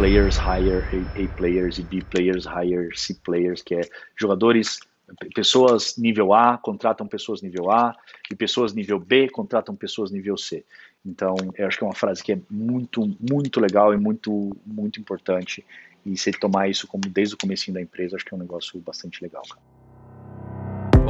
players hire A, players e B players hire C players, que é jogadores, pessoas nível A contratam pessoas nível A e pessoas nível B contratam pessoas nível C. Então, eu acho que é uma frase que é muito, muito legal e muito, muito importante. E se tomar isso como desde o começo da empresa, acho que é um negócio bastante legal. Cara.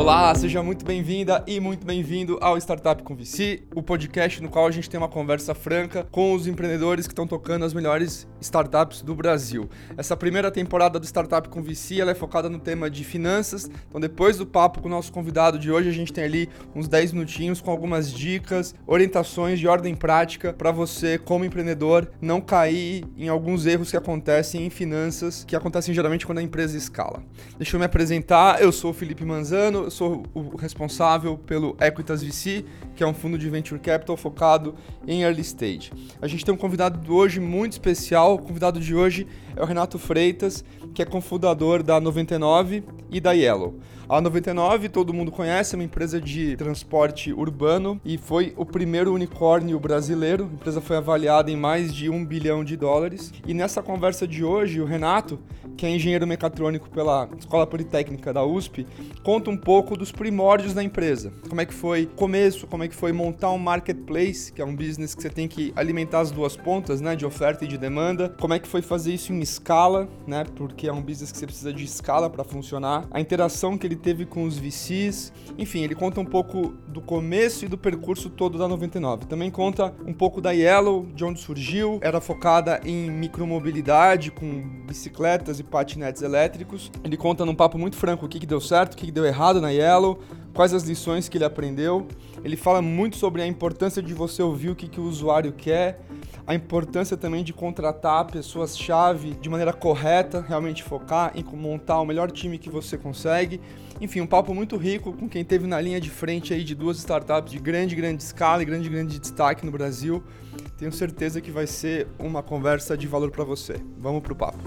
Olá, seja muito bem-vinda e muito bem-vindo ao Startup com VC, o podcast no qual a gente tem uma conversa franca com os empreendedores que estão tocando as melhores startups do Brasil. Essa primeira temporada do Startup com VC ela é focada no tema de finanças. Então, depois do papo com o nosso convidado de hoje, a gente tem ali uns 10 minutinhos com algumas dicas, orientações de ordem prática para você, como empreendedor, não cair em alguns erros que acontecem em finanças, que acontecem geralmente quando a empresa escala. Deixa eu me apresentar, eu sou o Felipe Manzano, eu sou o responsável pelo Equitas VC, que é um fundo de venture capital focado em early stage. A gente tem um convidado de hoje muito especial. O convidado de hoje é o Renato Freitas, que é cofundador da 99 e da Yellow. A 99 todo mundo conhece, é uma empresa de transporte urbano e foi o primeiro unicórnio brasileiro. A empresa foi avaliada em mais de um bilhão de dólares. E nessa conversa de hoje, o Renato, que é engenheiro mecatrônico pela Escola Politécnica da USP, conta um pouco dos primórdios da empresa. Como é que foi começo, como é que foi montar um marketplace, que é um business que você tem que alimentar as duas pontas, né, de oferta e de demanda. Como é que foi fazer isso em escala, né, porque é um business que você precisa de escala para funcionar. A interação que ele teve com os VCs. Enfim, ele conta um pouco do começo e do percurso todo da 99. Também conta um pouco da Yellow, de onde surgiu. Era focada em micromobilidade, com bicicletas e patinetes elétricos. Ele conta num papo muito franco o que, que deu certo, o que, que deu errado na Yellow, quais as lições que ele aprendeu. Ele fala muito sobre a importância de você ouvir o que, que o usuário quer, a importância também de contratar pessoas-chave de maneira correta, realmente focar em montar o melhor time que você consegue. Enfim, um papo muito rico com quem teve na linha de frente aí de duas startups de grande, grande escala e grande, grande destaque no Brasil. Tenho certeza que vai ser uma conversa de valor para você. Vamos pro papo.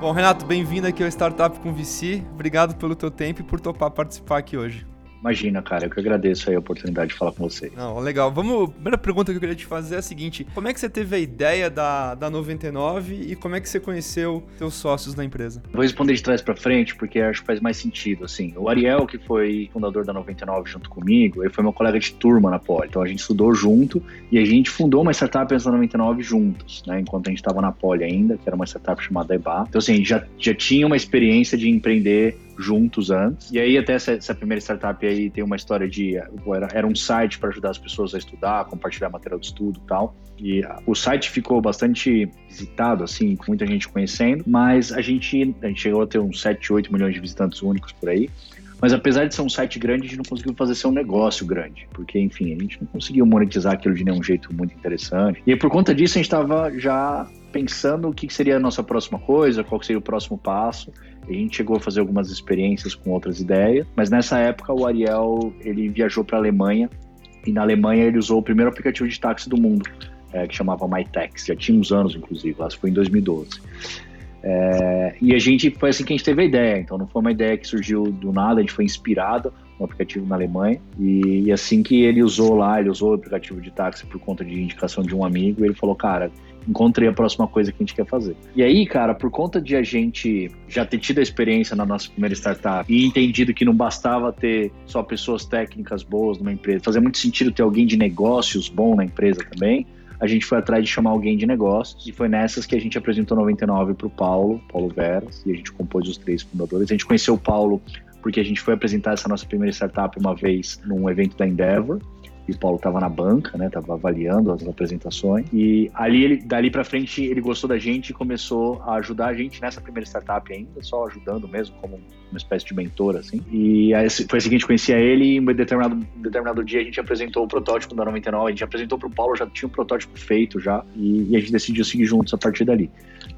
Bom, Renato, bem-vindo aqui ao Startup com VC. Obrigado pelo teu tempo e por topar participar aqui hoje. Imagina, cara, eu que agradeço aí a oportunidade de falar com você. Não, legal. Vamos. A primeira pergunta que eu queria te fazer é a seguinte: como é que você teve a ideia da, da 99 e como é que você conheceu seus sócios da empresa? Vou responder de trás para frente porque acho que faz mais sentido. Assim, o Ariel, que foi fundador da 99 junto comigo, ele foi meu colega de turma na Poli. Então a gente estudou junto e a gente fundou uma startup antes da 99 juntos, né? Enquanto a gente estava na Poli ainda, que era uma startup chamada EBA. Então, assim, já, já tinha uma experiência de empreender juntos antes. E aí, até essa, essa primeira startup aí tem uma história de. Era, era um site para ajudar as pessoas a estudar, compartilhar material de estudo e tal. E o site ficou bastante visitado, assim, com muita gente conhecendo, mas a gente, a gente chegou a ter uns 7, 8 milhões de visitantes únicos por aí. Mas apesar de ser um site grande, a gente não conseguiu fazer ser um negócio grande, porque, enfim, a gente não conseguiu monetizar aquilo de nenhum jeito muito interessante. E por conta disso, a gente estava já pensando o que seria a nossa próxima coisa, qual seria o próximo passo. A gente chegou a fazer algumas experiências com outras ideias, mas nessa época o Ariel ele viajou para a Alemanha e na Alemanha ele usou o primeiro aplicativo de táxi do mundo, é, que chamava MyTaxi. Já tinha uns anos, inclusive, acho que foi em 2012. É, e a gente foi assim que a gente teve a ideia. Então não foi uma ideia que surgiu do nada, a gente foi inspirado no aplicativo na Alemanha. E, e assim que ele usou lá, ele usou o aplicativo de táxi por conta de indicação de um amigo, ele falou, cara, encontrei a próxima coisa que a gente quer fazer. E aí, cara, por conta de a gente já ter tido a experiência na nossa primeira startup e entendido que não bastava ter só pessoas técnicas boas numa empresa, fazia muito sentido ter alguém de negócios bom na empresa também. A gente foi atrás de chamar alguém de negócios e foi nessas que a gente apresentou 99 para o Paulo, Paulo Veras, e a gente compôs os três fundadores. A gente conheceu o Paulo porque a gente foi apresentar essa nossa primeira startup uma vez num evento da Endeavor e o Paulo estava na banca, né? Tava avaliando as apresentações. E ali ele, dali para frente, ele gostou da gente e começou a ajudar a gente nessa primeira startup ainda, só ajudando mesmo como uma espécie de mentor assim. E aí, foi assim que a gente conhecia ele e em um determinado determinado dia a gente apresentou o protótipo da 99, a gente apresentou pro Paulo, já tinha um protótipo feito já e, e a gente decidiu seguir juntos a partir dali.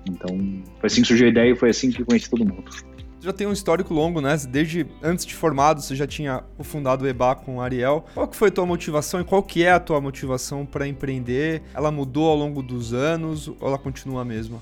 Então, foi assim que surgiu a ideia e foi assim que conheci todo mundo já tem um histórico longo, né? Desde antes de formado, você já tinha fundado o EBA com o Ariel. Qual que foi a tua motivação e qual que é a tua motivação para empreender? Ela mudou ao longo dos anos ou ela continua a mesma?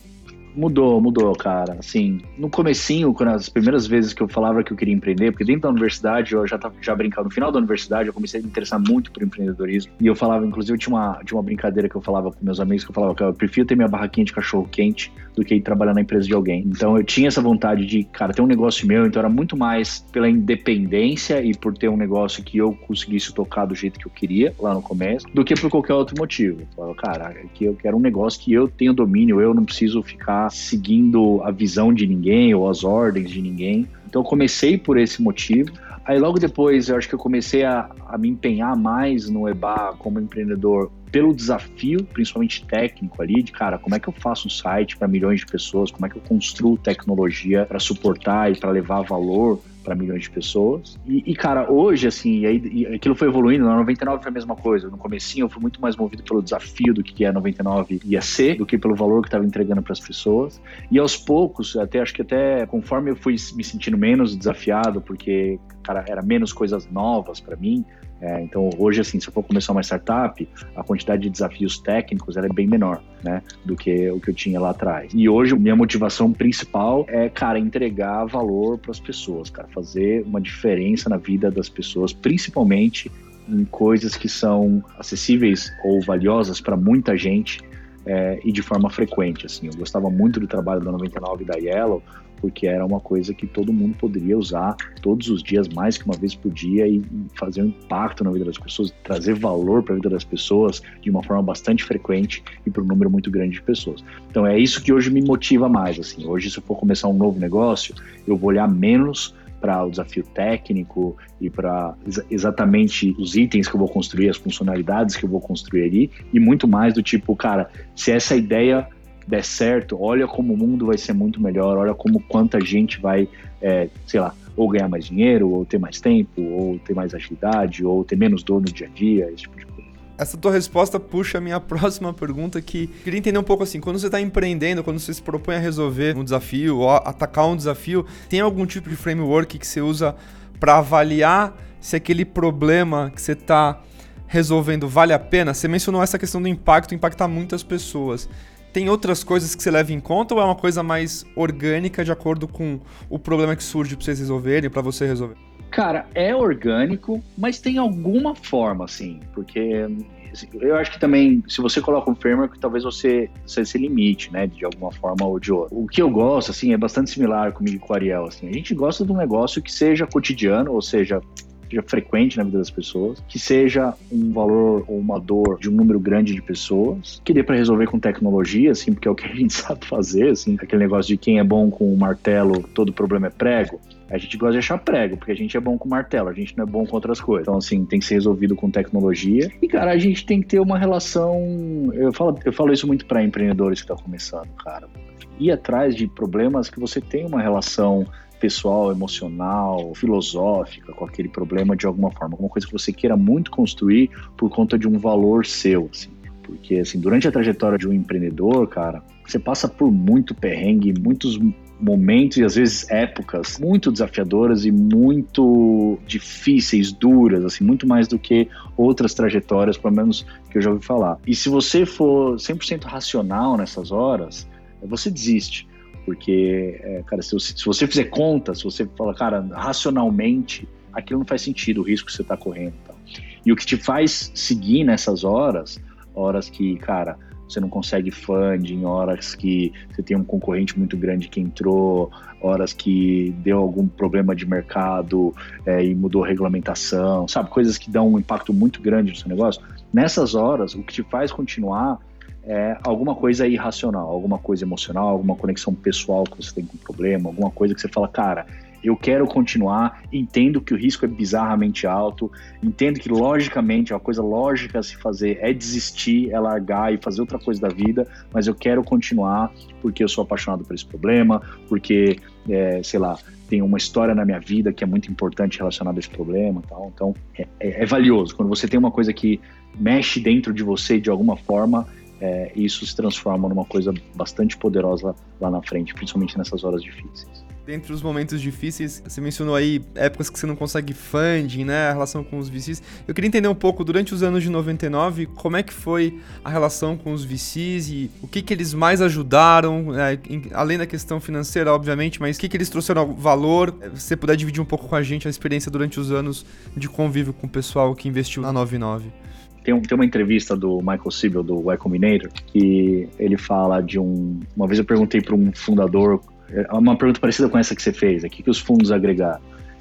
Mudou, mudou, cara. Assim, no comecinho, quando as primeiras vezes que eu falava que eu queria empreender, porque dentro da universidade eu já tava já brincando, no final da universidade eu comecei a me interessar muito por empreendedorismo. E eu falava, inclusive, eu tinha uma, tinha uma brincadeira que eu falava com meus amigos, que eu falava que eu prefiro ter minha barraquinha de cachorro quente do que ir trabalhar na empresa de alguém. Então eu tinha essa vontade de, cara, ter um negócio meu, então era muito mais pela independência e por ter um negócio que eu conseguisse tocar do jeito que eu queria lá no começo, do que por qualquer outro motivo. Eu falava, cara, que eu quero um negócio que eu tenho domínio, eu não preciso ficar seguindo a visão de ninguém ou as ordens de ninguém. Então eu comecei por esse motivo. Aí logo depois eu acho que eu comecei a, a me empenhar mais no EBA como empreendedor pelo desafio, principalmente técnico ali, de cara, como é que eu faço um site para milhões de pessoas, como é que eu construo tecnologia para suportar e para levar valor para milhões de pessoas. E, e, cara, hoje, assim, e aí, e aquilo foi evoluindo, na 99 foi a mesma coisa. No comecinho eu fui muito mais movido pelo desafio do que a 99 ia ser, do que pelo valor que estava entregando para as pessoas. E aos poucos, até acho que até conforme eu fui me sentindo menos desafiado, porque, cara, era menos coisas novas para mim, é, então, hoje, assim, se eu for começar uma startup, a quantidade de desafios técnicos é bem menor, né, do que o que eu tinha lá atrás. E hoje, minha motivação principal é, cara, entregar valor para as pessoas, cara, fazer uma diferença na vida das pessoas, principalmente em coisas que são acessíveis ou valiosas para muita gente é, e de forma frequente. Assim, eu gostava muito do trabalho da 99 e da Yellow, porque era uma coisa que todo mundo poderia usar todos os dias, mais que uma vez por dia, e, fazer um impacto na vida das pessoas, trazer valor para a vida das pessoas de uma forma bastante frequente e para um número muito grande de pessoas. Então é isso que hoje me motiva mais. Assim, hoje se eu for começar um novo negócio, eu vou olhar menos para o desafio técnico e para ex exatamente os itens que eu vou construir, as funcionalidades que eu vou construir ali, e muito mais do tipo, cara, se essa ideia der certo, olha como o mundo vai ser muito melhor, olha como quanta gente vai, é, sei lá, ou ganhar mais dinheiro, ou ter mais tempo, ou ter mais agilidade, ou ter menos dor no dia a dia, esse tipo de coisa. Essa tua resposta puxa a minha próxima pergunta que queria entender um pouco assim, quando você está empreendendo, quando você se propõe a resolver um desafio ou atacar um desafio, tem algum tipo de framework que você usa para avaliar se aquele problema que você está resolvendo vale a pena? Você mencionou essa questão do impacto, impactar muitas pessoas tem outras coisas que você leva em conta ou é uma coisa mais orgânica de acordo com o problema que surge para vocês resolverem, para você resolver? Cara, é orgânico, mas tem alguma forma, assim, porque assim, eu acho que também, se você coloca um framework, talvez você, você se limite, né, de alguma forma ou de outra. O que eu gosto, assim, é bastante similar comigo e com o Ariel, assim, a gente gosta de um negócio que seja cotidiano, ou seja, seja frequente na vida das pessoas, que seja um valor ou uma dor de um número grande de pessoas, que dê para resolver com tecnologia, assim, porque é o que a gente sabe fazer, assim, aquele negócio de quem é bom com o martelo, todo problema é prego. A gente gosta de achar prego, porque a gente é bom com martelo, a gente não é bom com outras coisas. Então, assim, tem que ser resolvido com tecnologia. E, cara, a gente tem que ter uma relação. Eu falo, eu falo isso muito para empreendedores que estão começando, cara. Ir atrás de problemas que você tem uma relação pessoal, emocional, filosófica com aquele problema de alguma forma, alguma coisa que você queira muito construir por conta de um valor seu, assim. Porque, assim, durante a trajetória de um empreendedor, cara, você passa por muito perrengue, muitos momentos e às vezes épocas muito desafiadoras e muito difíceis, duras, assim, muito mais do que outras trajetórias, pelo menos que eu já ouvi falar. E se você for 100% racional nessas horas, você desiste. Porque, é, cara, se, se, você fizer conta, se você falar, cara, racionalmente, aquilo não faz sentido, o risco que você está correndo. Tá? E o que te faz seguir nessas horas, horas que, cara, você não consegue funding, horas que você tem um concorrente muito grande que entrou, horas que deu algum problema de mercado é, e mudou a regulamentação, sabe? Coisas que dão um impacto muito grande no seu negócio. Nessas horas, o que te faz continuar é alguma coisa irracional, alguma coisa emocional, alguma conexão pessoal que você tem com o problema, alguma coisa que você fala, cara, eu quero continuar, entendo que o risco é bizarramente alto, entendo que logicamente, uma coisa lógica a se fazer é desistir, é largar e fazer outra coisa da vida, mas eu quero continuar porque eu sou apaixonado por esse problema, porque, é, sei lá, tem uma história na minha vida que é muito importante relacionada a esse problema tal. Então, é, é, é valioso. Quando você tem uma coisa que mexe dentro de você de alguma forma, é, isso se transforma numa coisa bastante poderosa lá na frente, principalmente nessas horas difíceis. dentre os momentos difíceis, você mencionou aí épocas que você não consegue funding, né, a relação com os VCs. Eu queria entender um pouco, durante os anos de 99, como é que foi a relação com os VCs e o que que eles mais ajudaram, né, além da questão financeira, obviamente, mas o que que eles trouxeram valor? Se você puder dividir um pouco com a gente a experiência durante os anos de convívio com o pessoal que investiu na 99. Tem, um, tem uma entrevista do Michael Siebel, do Y Combinator, que ele fala de um... Uma vez eu perguntei para um fundador, é uma pergunta parecida com essa que você fez, o que, que os fundos agregaram?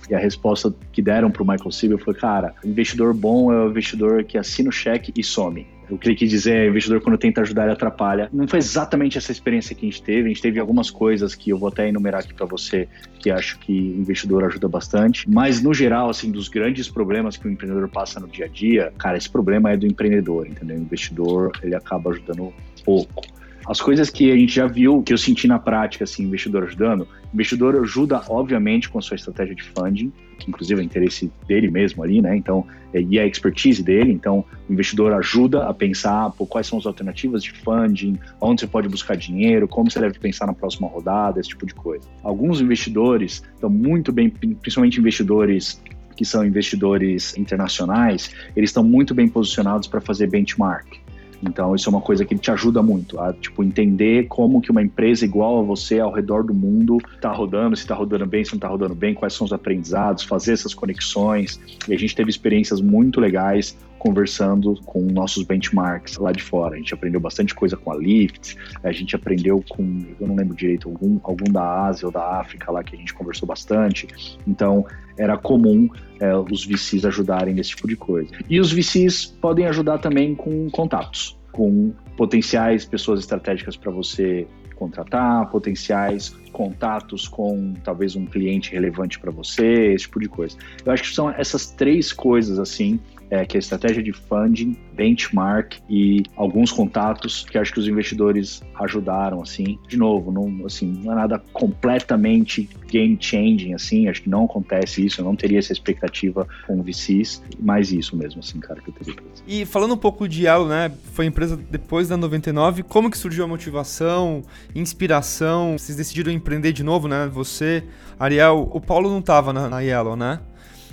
E a resposta que deram para o Michael Siebel foi, cara, investidor bom é o investidor que assina o cheque e some o que ele quis dizer é investidor quando tenta ajudar ele atrapalha. Não foi exatamente essa experiência que a gente teve. A gente teve algumas coisas que eu vou até enumerar aqui para você que acho que investidor ajuda bastante. Mas no geral, assim, dos grandes problemas que o empreendedor passa no dia a dia, cara, esse problema é do empreendedor, entendeu? O investidor ele acaba ajudando pouco. As coisas que a gente já viu, que eu senti na prática, assim, investidor ajudando, investidor ajuda, obviamente, com a sua estratégia de funding, que inclusive é interesse dele mesmo ali, né? Então, é, e a expertise dele. Então, o investidor ajuda a pensar pô, quais são as alternativas de funding, onde você pode buscar dinheiro, como você deve pensar na próxima rodada, esse tipo de coisa. Alguns investidores estão muito bem, principalmente investidores que são investidores internacionais, eles estão muito bem posicionados para fazer benchmark. Então, isso é uma coisa que te ajuda muito a, tipo, entender como que uma empresa igual a você ao redor do mundo está rodando, se está rodando bem, se não está rodando bem, quais são os aprendizados, fazer essas conexões. E a gente teve experiências muito legais conversando com nossos benchmarks lá de fora. A gente aprendeu bastante coisa com a Lyft, a gente aprendeu com, eu não lembro direito, algum, algum da Ásia ou da África lá que a gente conversou bastante. Então, era comum é, os VCs ajudarem nesse tipo de coisa. E os VCs podem ajudar também com contatos, com potenciais pessoas estratégicas para você contratar, potenciais contatos com talvez um cliente relevante para você, esse tipo de coisa. Eu acho que são essas três coisas assim é, que é a estratégia de funding, benchmark e alguns contatos que acho que os investidores ajudaram, assim. De novo, não, assim, não é nada completamente game changing, assim, acho que não acontece isso, eu não teria essa expectativa com VCs, mais isso mesmo, assim, cara, que eu teria. E falando um pouco de Elo, né, foi empresa depois da 99, como que surgiu a motivação, inspiração, vocês decidiram empreender de novo, né, você, Ariel, o Paulo não tava na, na Yellow, né?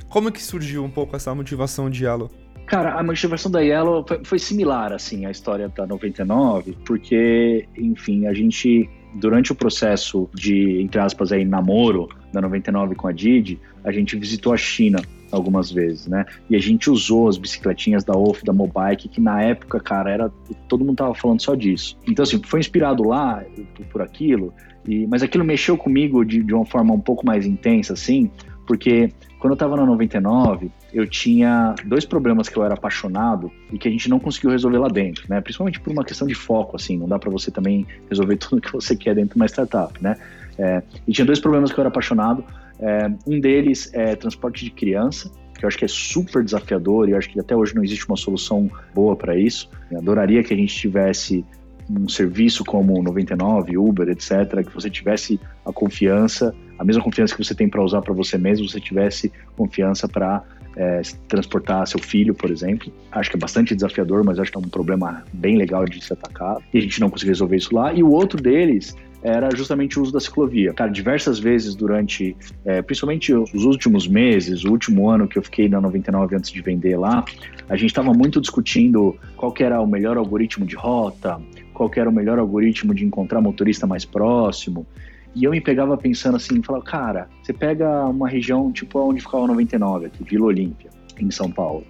Como que surgiu um pouco essa motivação de Yellow? Cara, a motivação da Yellow foi, foi, similar, assim, à história da 99, porque, enfim, a gente, durante o processo de, entre aspas, aí, namoro da 99 com a Didi, a gente visitou a China algumas vezes, né? E a gente usou as bicicletinhas da Wolf, da Mobike, que na época, cara, era todo mundo tava falando só disso. Então, assim, foi inspirado lá por aquilo, e, mas aquilo mexeu comigo de, de uma forma um pouco mais intensa, assim, porque quando eu estava na 99, eu tinha dois problemas que eu era apaixonado e que a gente não conseguiu resolver lá dentro, né? Principalmente por uma questão de foco, assim, não dá para você também resolver tudo que você quer dentro de uma startup, né? É, e tinha dois problemas que eu era apaixonado. É, um deles é transporte de criança, que eu acho que é super desafiador e eu acho que até hoje não existe uma solução boa para isso. Eu adoraria que a gente tivesse um serviço como 99, Uber, etc., que você tivesse a confiança, a mesma confiança que você tem para usar para você mesmo, você tivesse confiança para é, transportar seu filho, por exemplo. Acho que é bastante desafiador, mas acho que é um problema bem legal de se atacar. E a gente não conseguiu resolver isso lá. E o outro deles era justamente o uso da ciclovia. Cara, diversas vezes durante, é, principalmente os últimos meses, o último ano que eu fiquei na 99 antes de vender lá, a gente estava muito discutindo qual que era o melhor algoritmo de rota, qual era o melhor algoritmo de encontrar motorista mais próximo. E eu me pegava pensando assim, falava, cara, você pega uma região tipo onde ficava a 99 aqui, Vila Olímpia, em São Paulo,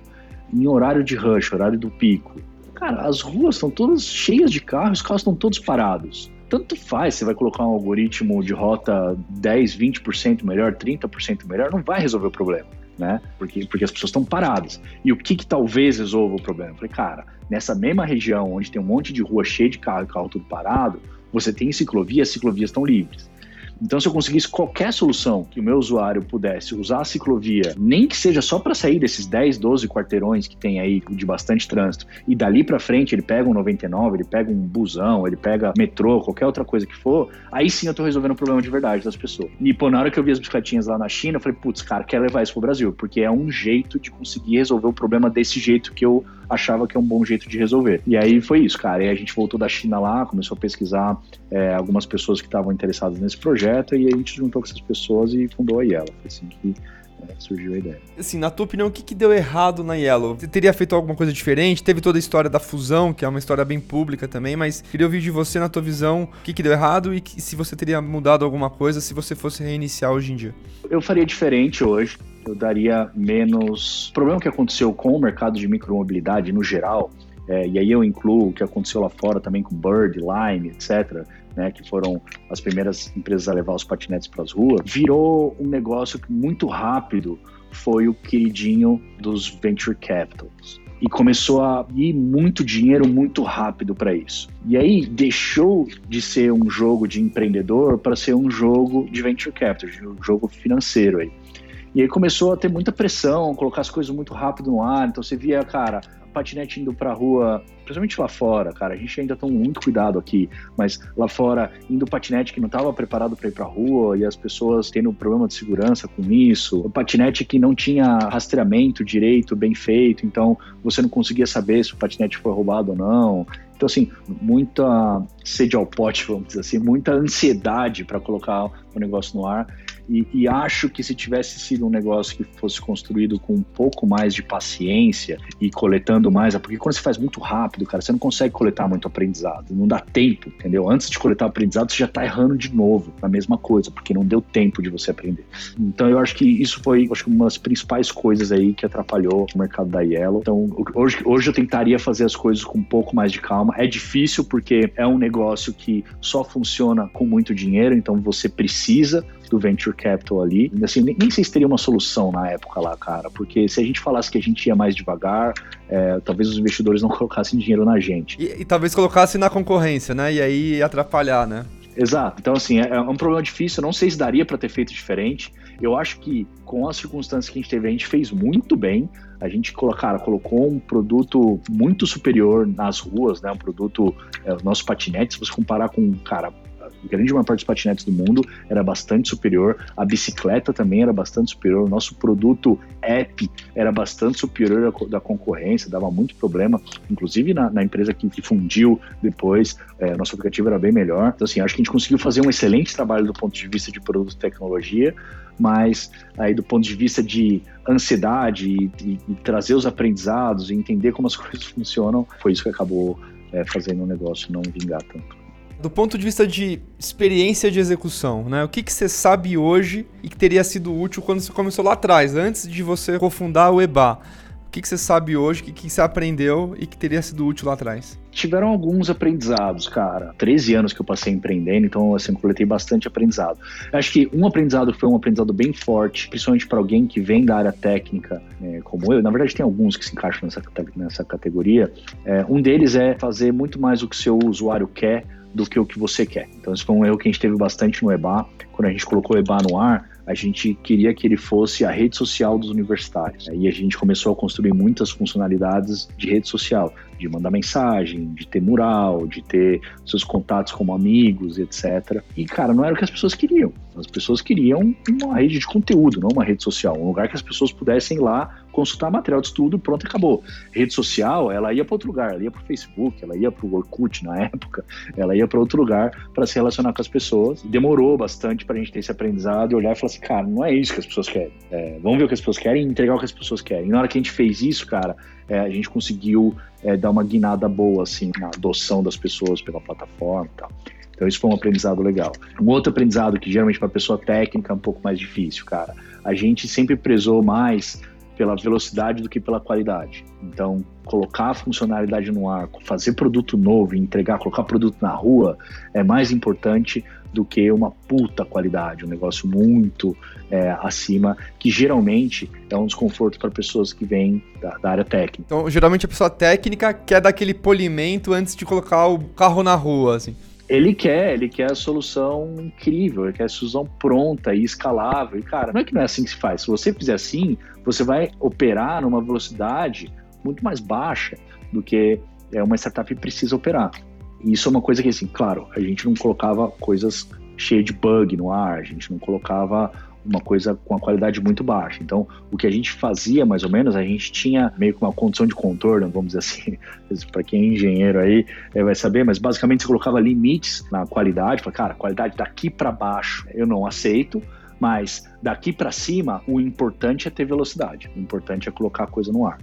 em horário de rush, horário do pico. Cara, as ruas estão todas cheias de carros, os carros estão todos parados. Tanto faz, você vai colocar um algoritmo de rota 10, 20% melhor, 30% melhor, não vai resolver o problema né? Porque, porque as pessoas estão paradas. E o que, que talvez resolva o problema? Eu falei, cara, nessa mesma região onde tem um monte de rua cheia de carro carro tudo parado, você tem ciclovia, as ciclovias estão livres. Então, se eu conseguisse qualquer solução que o meu usuário pudesse usar a ciclovia, nem que seja só para sair desses 10, 12 quarteirões que tem aí de bastante trânsito, e dali para frente ele pega um 99, ele pega um busão, ele pega metrô, qualquer outra coisa que for, aí sim eu tô resolvendo o problema de verdade das pessoas. E, pô, na hora que eu vi as bicicletinhas lá na China, eu falei, putz, cara, quero levar isso pro Brasil, porque é um jeito de conseguir resolver o problema desse jeito que eu achava que é um bom jeito de resolver. E aí foi isso, cara. E a gente voltou da China lá, começou a pesquisar é, algumas pessoas que estavam interessadas nesse projeto, e a gente juntou com essas pessoas e fundou a Yellow. Foi assim que é, surgiu a ideia. Assim, na tua opinião, o que, que deu errado na Yellow? Você teria feito alguma coisa diferente? Teve toda a história da fusão, que é uma história bem pública também, mas queria ouvir de você, na tua visão, o que, que deu errado e que, se você teria mudado alguma coisa se você fosse reiniciar hoje em dia. Eu faria diferente hoje. Eu daria menos. O problema que aconteceu com o mercado de micromobilidade no geral é, e aí eu incluo o que aconteceu lá fora também com Bird, Lime, etc., né, que foram as primeiras empresas a levar os patinetes para as ruas, virou um negócio que muito rápido foi o queridinho dos venture capitals. E começou a ir muito dinheiro muito rápido para isso. E aí deixou de ser um jogo de empreendedor para ser um jogo de venture capital, um jogo financeiro aí. E aí começou a ter muita pressão, colocar as coisas muito rápido no ar. Então você via, cara, patinete indo pra rua, principalmente lá fora, cara, a gente ainda toma muito cuidado aqui, mas lá fora, indo patinete que não estava preparado para ir pra rua e as pessoas tendo problema de segurança com isso, o patinete que não tinha rastreamento direito, bem feito, então você não conseguia saber se o patinete foi roubado ou não. Então, assim, muita sede ao pote, vamos dizer assim, muita ansiedade para colocar o negócio no ar. E, e, acho que se tivesse sido um negócio que fosse construído com um pouco mais de paciência e coletando mais, porque quando você faz muito rápido, cara, você não consegue coletar muito aprendizado, não dá tempo, entendeu? Antes de coletar aprendizado, você já está errando de novo na mesma coisa, porque não deu tempo de você aprender. Então eu acho que isso foi acho que uma das principais coisas aí que atrapalhou o mercado da Yellow. Então hoje, hoje eu tentaria fazer as coisas com um pouco mais de calma. É difícil porque é um negócio que só funciona com muito dinheiro, então você precisa do venture capital ali. Assim, nem, nem sei se teria uma solução na época lá, cara, porque se a gente falasse que a gente ia mais devagar, é, talvez os investidores não colocassem dinheiro na gente. E, e talvez colocassem na concorrência, né? E aí atrapalhar, né? Exato. Então, assim, é, é um problema difícil. Eu não sei se daria para ter feito diferente. Eu acho que com as circunstâncias que a gente teve, a gente fez muito bem. A gente, cara, colocou um produto muito superior nas ruas, né? Um produto, é, os nossos patinetes, se você comparar com, cara, grande maior parte dos patinetes do mundo era bastante superior, a bicicleta também era bastante superior, o nosso produto app era bastante superior da concorrência, dava muito problema, inclusive na, na empresa que, que, fundiu depois, é, nosso aplicativo era bem melhor. Então, assim, acho que a gente conseguiu fazer um excelente trabalho do ponto de vista de produto e tecnologia, mas aí do ponto de vista de ansiedade e, e, e trazer os aprendizados e entender como as coisas funcionam, foi isso que acabou é, fazendo o negócio não vingar tanto. Do ponto de vista de experiência de execução, né? O que, que você sabe hoje e que teria sido útil quando você começou lá atrás, antes de você cofundar o EBA? O que, que você sabe hoje, o que, que você aprendeu e que teria sido útil lá atrás? Tiveram alguns aprendizados, cara. 13 anos que eu passei empreendendo, então assim, eu coletei bastante aprendizado. Acho que um aprendizado foi um aprendizado bem forte, principalmente para alguém que vem da área técnica, é, como eu. Na verdade, tem alguns que se encaixam nessa, nessa categoria. É, um deles é fazer muito mais o que o seu usuário quer do que o que você quer. Então, isso foi um erro que a gente teve bastante no EBA. Quando a gente colocou o EBA no ar, a gente queria que ele fosse a rede social dos universitários. E a gente começou a construir muitas funcionalidades de rede social, de mandar mensagem, de ter mural, de ter seus contatos como amigos, etc. E, cara, não era o que as pessoas queriam. As pessoas queriam uma rede de conteúdo, não uma rede social. Um lugar que as pessoas pudessem ir lá consultar material de estudo, pronto, acabou. Rede social, ela ia para outro lugar, ela ia para o Facebook, ela ia para o Orkut na época, ela ia para outro lugar para se relacionar com as pessoas. Demorou bastante para a gente ter esse aprendizado e olhar e falar assim, cara, não é isso que as pessoas querem. É, vamos ver o que as pessoas querem e entregar o que as pessoas querem. E na hora que a gente fez isso, cara, é, a gente conseguiu é, dar uma guinada boa assim na adoção das pessoas pela plataforma tal. Então isso foi um aprendizado legal. Um outro aprendizado que geralmente para pessoa técnica é um pouco mais difícil, cara. A gente sempre prezou mais pela velocidade do que pela qualidade. Então, colocar a funcionalidade no ar, fazer produto novo, entregar, colocar produto na rua é mais importante do que uma puta qualidade, um negócio muito é, acima, que geralmente é um desconforto para pessoas que vêm da, da, área técnica. Então, geralmente a pessoa técnica quer dar aquele polimento antes de colocar o carro na rua, assim. Ele quer, ele quer a solução incrível, ele quer a solução pronta e escalável. E, cara, não é que não é assim que se faz. Se você fizer assim, você vai operar numa velocidade muito mais baixa do que é, uma startup precisa operar. E isso é uma coisa que, assim, claro, a gente não colocava coisas cheias de bug no ar, a gente não colocava uma coisa com a qualidade muito baixa. Então, o que a gente fazia, mais ou menos, a gente tinha meio que uma condição de contorno, vamos dizer assim, para quem é engenheiro aí é, vai saber, mas basicamente você colocava limites na qualidade, cara, qualidade daqui para baixo eu não aceito, mas daqui para cima o importante é ter velocidade, o importante é colocar a coisa no ar.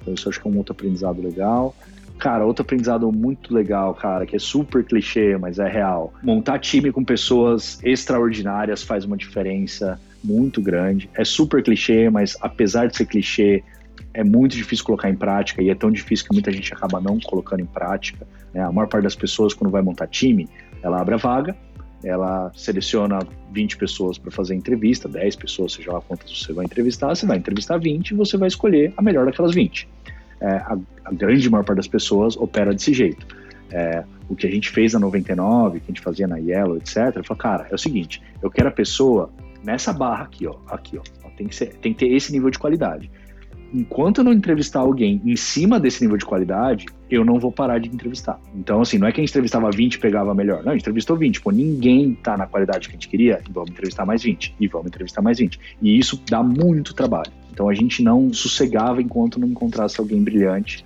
Então, isso acho que é um outro aprendizado legal. Cara, outro aprendizado muito legal, cara, que é super clichê, mas é real. Montar time com pessoas extraordinárias faz uma diferença muito grande. É super clichê, mas apesar de ser clichê, é muito difícil colocar em prática e é tão difícil que muita gente acaba não colocando em prática. Né? A maior parte das pessoas, quando vai montar time, ela abre a vaga, ela seleciona 20 pessoas para fazer entrevista, 10 pessoas, seja lá quantas você vai entrevistar, você vai entrevistar 20 e você vai escolher a melhor daquelas 20 é, a, a, grande maior parte das pessoas opera desse jeito. É, o que a gente fez na 99, que a gente fazia na Yellow, etc. Falou, cara, é o seguinte, eu quero a pessoa nessa barra aqui, ó, aqui, ó, tem que, ser, tem que ter esse nível de qualidade. Enquanto eu não entrevistar alguém em cima desse nível de qualidade, eu não vou parar de entrevistar. Então, assim, não é que a gente entrevistava 20 e pegava melhor. Não, a gente entrevistou 20. Pô, ninguém tá na qualidade que a gente queria, vamos entrevistar mais 20. E vamos entrevistar mais 20. E isso dá muito trabalho. Então a gente não sossegava enquanto não encontrasse alguém brilhante.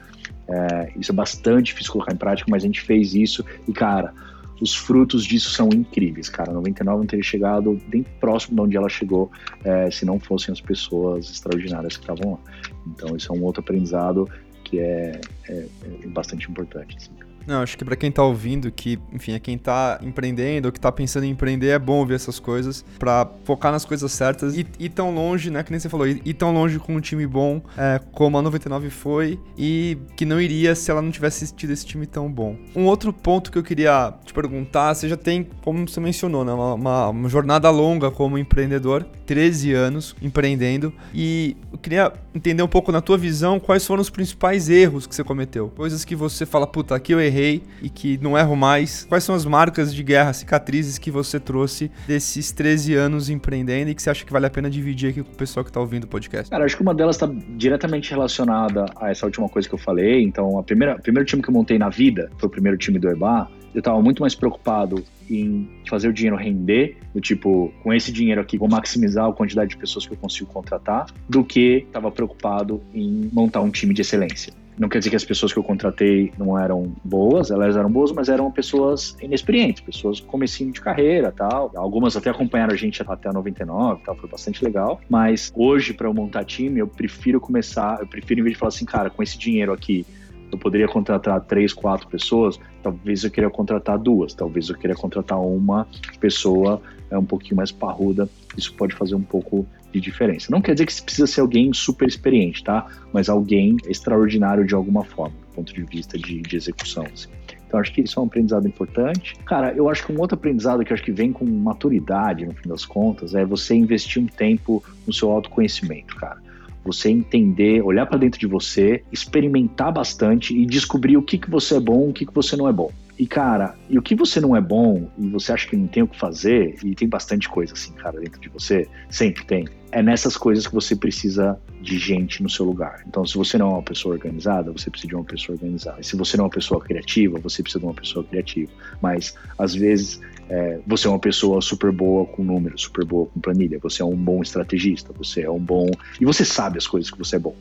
É, isso é bastante difícil colocar em prática, mas a gente fez isso e, cara, os frutos disso são incríveis, cara. 99 não teria chegado bem próximo de onde ela chegou é, se não fossem as pessoas extraordinárias que estavam lá. Então, isso é um outro aprendizado que é, é, é bastante importante. Assim, não, acho que para quem tá ouvindo, que, enfim, é quem tá empreendendo ou que tá pensando em empreender, é bom ouvir essas coisas para focar nas coisas certas e ir tão longe, né, que nem você falou, ir, tão longe com um time bom é, como a 99 foi e que não iria se ela não tivesse tido esse time tão bom. Um outro ponto que eu queria te perguntar, você já tem, como você mencionou, né, uma, uma, uma jornada longa como empreendedor, 13 anos empreendendo e eu queria entender um pouco na tua visão quais foram os principais erros que você cometeu, coisas que você fala, puta, aqui eu errei e que não erro mais? Quais são as marcas de guerra, cicatrizes que você trouxe desses 13 anos empreendendo e que você acha que vale a pena dividir aqui com o pessoal que está ouvindo o podcast? Cara, acho que uma delas está diretamente relacionada a essa última coisa que eu falei. Então, a primeira, o primeiro time que eu montei na vida foi o primeiro time do EBA. Eu estava muito mais preocupado em fazer o dinheiro render, do tipo, com esse dinheiro aqui, vou maximizar a quantidade de pessoas que eu consigo contratar, do que estava preocupado em montar um time de excelência. Não quer dizer que as pessoas que eu contratei não eram boas, elas eram boas, mas eram pessoas inexperientes, pessoas comecinho de carreira tal. Algumas até acompanharam a gente até a 99 tal, foi bastante legal. Mas hoje, para eu montar time, eu prefiro começar, eu prefiro, em vez de falar assim, cara, com esse dinheiro aqui, eu poderia contratar três, quatro pessoas, talvez eu queria contratar duas, talvez eu queria contratar uma pessoa é, um pouquinho mais parruda, isso pode fazer um pouco de diferença. Não quer dizer que precisa ser alguém super experiente, tá? Mas alguém extraordinário de alguma forma, do ponto de vista de, de execução. Assim. Então, acho que isso é um aprendizado importante. Cara, eu acho que um outro aprendizado que acho que vem com maturidade, no fim das contas, é você investir um tempo no seu autoconhecimento, cara. Você entender, olhar para dentro de você, experimentar bastante e descobrir o que, que você é bom, o que, que você não é bom. E, cara, e o que você não é bom e você acha que não tem o que fazer, e tem bastante coisa assim, cara, dentro de você, sempre tem. É nessas coisas que você precisa de gente no seu lugar. Então, se você não é uma pessoa organizada, você precisa de uma pessoa organizada. Se você não é uma pessoa criativa, você precisa de uma pessoa criativa. Mas, às vezes, é, você é uma pessoa super boa com números, super boa com planilha, você é um bom estrategista, você é um bom. E você sabe as coisas que você é bom.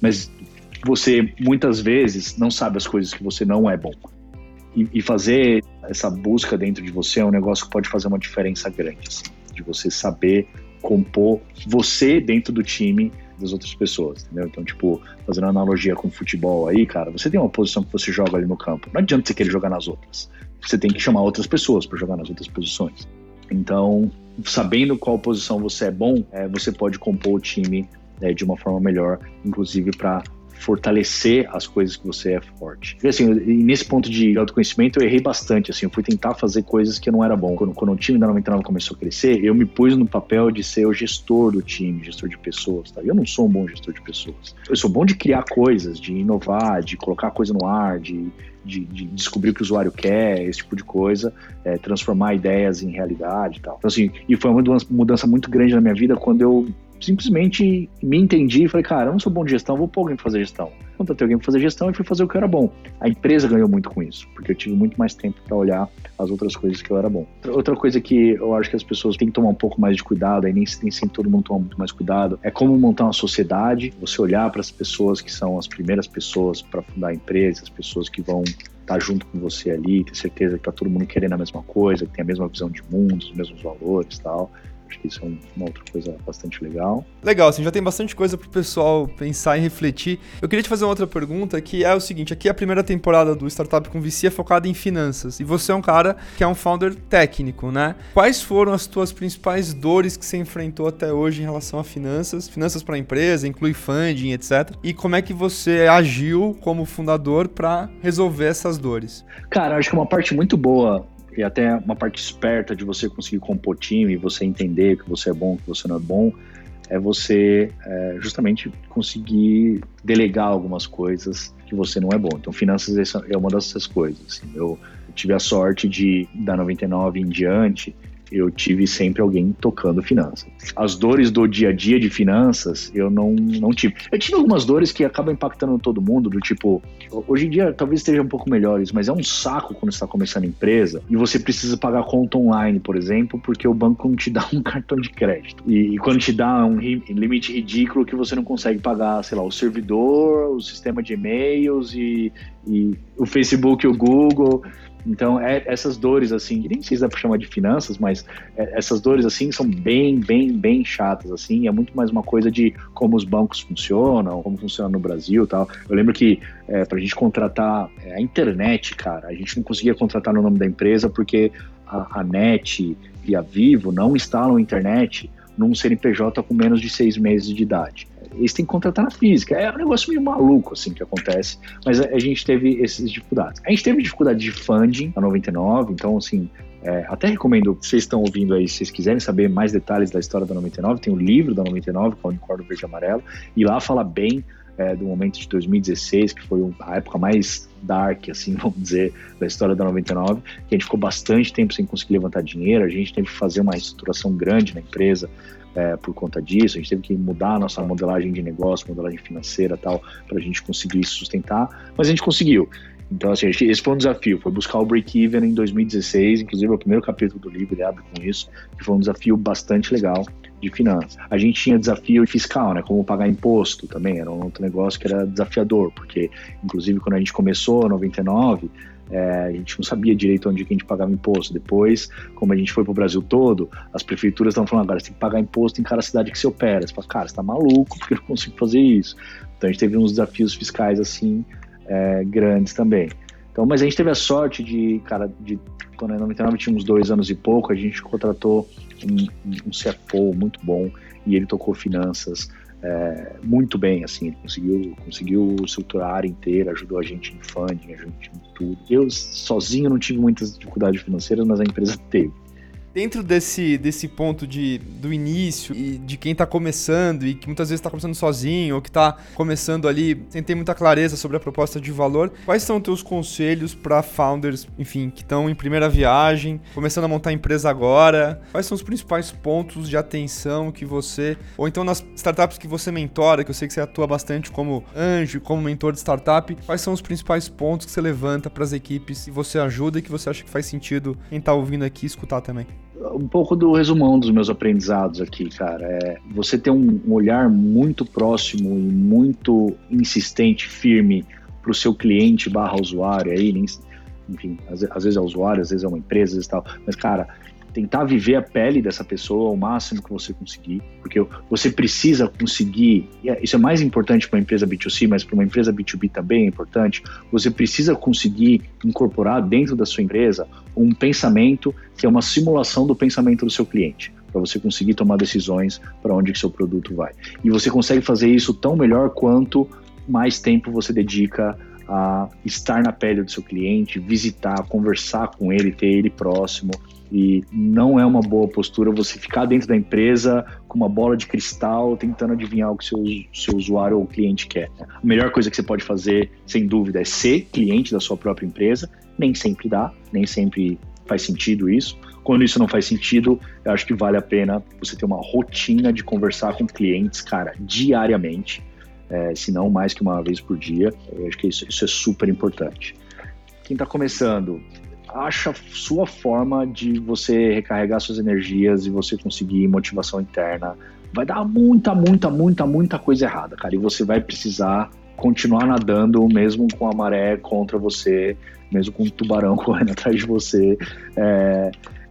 Mas você, muitas vezes, não sabe as coisas que você não é bom. E, e, fazer essa busca dentro de você é um negócio que pode fazer uma diferença grande, assim, de você saber compor você dentro do time das outras pessoas, entendeu? Então, tipo, fazendo analogia com futebol aí, cara, você tem uma posição que você joga ali no campo. Não adianta você querer jogar nas outras. Você tem que chamar outras pessoas para jogar nas outras posições. Então, sabendo qual posição você é bom, é, você pode compor o time é, de uma forma melhor, inclusive para fortalecer as coisas que você é forte. E assim, nesse ponto de autoconhecimento eu errei bastante, assim, eu fui tentar fazer coisas que não era bom. Quando, quando o time da 99 começou a crescer, eu me pus no papel de ser o gestor do time, gestor de pessoas, tá? Eu não sou um bom gestor de pessoas. Eu sou bom de criar coisas, de inovar, de colocar coisa no ar, de de, de, descobrir o que o usuário quer, esse tipo de coisa, é, transformar ideias em realidade e tal. Então, assim, e foi uma mudança muito grande na minha vida quando eu simplesmente me entendi e falei, cara, eu não sou bom de gestão, vou pôr alguém para fazer gestão. Contratei alguém para fazer gestão e fui fazer o que eu era bom. A empresa ganhou muito com isso, porque eu tive muito mais tempo para olhar as outras coisas que eu era bom. Outra coisa que eu acho que as pessoas têm que tomar um pouco mais de cuidado, aí nem, nem sempre todo mundo toma muito mais cuidado, é como montar uma sociedade, você olhar para as pessoas que são as primeiras pessoas para fundar a empresa, as pessoas que vão estar tá junto com você ali, ter certeza que está todo mundo querendo a mesma coisa, que tem a mesma visão de mundo, os mesmos valores e tal. Acho que isso é uma outra coisa bastante legal. Legal, assim, já tem bastante coisa pro pessoal pensar e refletir. Eu queria te fazer uma outra pergunta, que é o seguinte, aqui a primeira temporada do Startup com VC é focada em finanças, e você é um cara que é um founder técnico, né? Quais foram as tuas principais dores que você enfrentou até hoje em relação a finanças? Finanças para a empresa, inclui funding, etc. E como é que você agiu como fundador para resolver essas dores? Cara, acho que uma parte muito boa e até uma parte esperta de você conseguir compor time, você entender que você é bom, que você não é bom, é você é, justamente conseguir delegar algumas coisas que você não é bom. Então, finanças é uma dessas coisas. Assim. Eu tive a sorte de, da 99 em diante, eu tive sempre alguém tocando finanças. As dores do dia a dia de finanças, eu não, não tive. Eu tive algumas dores que acabam impactando todo mundo, do tipo, hoje em dia talvez estejam um pouco melhores, mas é um saco quando está começando a empresa e você precisa pagar conta online, por exemplo, porque o banco não te dá um cartão de crédito. E, e quando te dá um limite ridículo que você não consegue pagar, sei lá, o servidor, o sistema de e-mails e, e o Facebook, o Google. Então, é, essas dores, assim, nem sei se dá pra chamar de finanças, mas é, essas dores, assim, são bem, bem, bem chatas, assim. É muito mais uma coisa de como os bancos funcionam, como funciona no Brasil tal. Eu lembro que é, pra gente contratar é, a internet, cara, a gente não conseguia contratar no nome da empresa porque a, a NET e a Vivo não instalam internet num CNPJ com menos de seis meses de idade eles têm que contratar na física. É um negócio meio maluco, assim, que acontece. Mas a, a gente teve essas dificuldades. A gente teve dificuldade de funding na 99, então, assim, é, até recomendo, vocês estão ouvindo aí, se vocês quiserem saber mais detalhes da história da 99, tem o livro da 99, que é o Unicórnio Verde e Amarelo, e lá fala bem é, do momento de 2016, que foi a época mais dark, assim, vamos dizer, da história da 99, que a gente ficou bastante tempo sem conseguir levantar dinheiro, a gente teve que fazer uma reestruturação grande na empresa, é, por conta disso. A gente teve que mudar a nossa modelagem de negócio, modelagem financeira tal, para a gente conseguir sustentar, mas a gente conseguiu. Então, assim, esse foi um desafio, foi buscar o break-even em 2016, inclusive o primeiro capítulo do livro ele abre com isso, que foi um desafio bastante legal de finanças. A gente tinha desafio fiscal, né, como pagar imposto também, era um outro negócio que era desafiador, porque, inclusive, quando a gente começou, em 99, é, a gente não sabia direito onde que a gente pagava imposto. Depois, como a gente foi para o Brasil todo, as prefeituras estão falando agora, você tem que pagar imposto em cada cidade que você opera. Você fala, cara, você tá maluco, porque eu não consigo fazer isso. Então a gente teve uns desafios fiscais assim é, grandes também. Então, mas a gente teve a sorte de, cara, de quando em 99 tinha uns dois anos e pouco, a gente contratou um, um CFO muito bom e ele tocou finanças é, muito bem, assim, ele conseguiu, conseguiu estruturar a área inteira, ajudou a gente em funding, a gente em tudo. Eu sozinho não tive muitas dificuldades financeiras, mas a empresa teve dentro desse, desse ponto de, do início e de quem tá começando e que muitas vezes tá começando sozinho ou que tá começando ali sem ter muita clareza sobre a proposta de valor, quais são teus conselhos para founders, enfim, que estão em primeira viagem, começando a montar empresa agora? Quais são os principais pontos de atenção que você, ou então nas startups que você mentora, que eu sei que você atua bastante como anjo, como mentor de startup, quais são os principais pontos que você levanta para as equipes e você ajuda e que você acha que faz sentido quem tá ouvindo aqui escutar também? Um pouco do resumão dos meus aprendizados aqui, cara. É você ter um, olhar muito próximo e muito insistente, firme para o seu cliente barra usuário aí, enfim, às, vezes é usuário, às vezes é uma empresa, às vezes tal. Mas, cara, tentar viver a pele dessa pessoa ao máximo que você conseguir, porque você precisa conseguir, é, isso é mais importante para uma empresa B2C, mas para uma empresa B2B também é importante, você precisa conseguir incorporar dentro da sua empresa um pensamento que é uma simulação do pensamento do seu cliente para você conseguir tomar decisões para onde que seu produto vai. E você consegue fazer isso tão melhor quanto mais tempo você dedica a estar na pele do seu cliente, visitar, conversar com ele, ter ele próximo. E não é uma boa postura você ficar dentro da empresa com uma bola de cristal tentando adivinhar o que seu, seu usuário ou cliente quer. A melhor coisa que você pode fazer, sem dúvida, é ser cliente da sua própria empresa. Nem sempre dá, nem sempre faz sentido isso. Quando isso não faz sentido, eu acho que vale a pena você ter uma rotina de conversar com clientes, cara, diariamente, é, se não mais que uma vez por dia. Eu acho que isso, isso é super importante. Quem está começando, acha sua forma de você recarregar suas energias e você conseguir motivação interna. Vai dar muita, muita, muita, muita coisa errada, cara. E você vai precisar continuar nadando mesmo com a maré contra você, mesmo com o tubarão correndo atrás de você. É,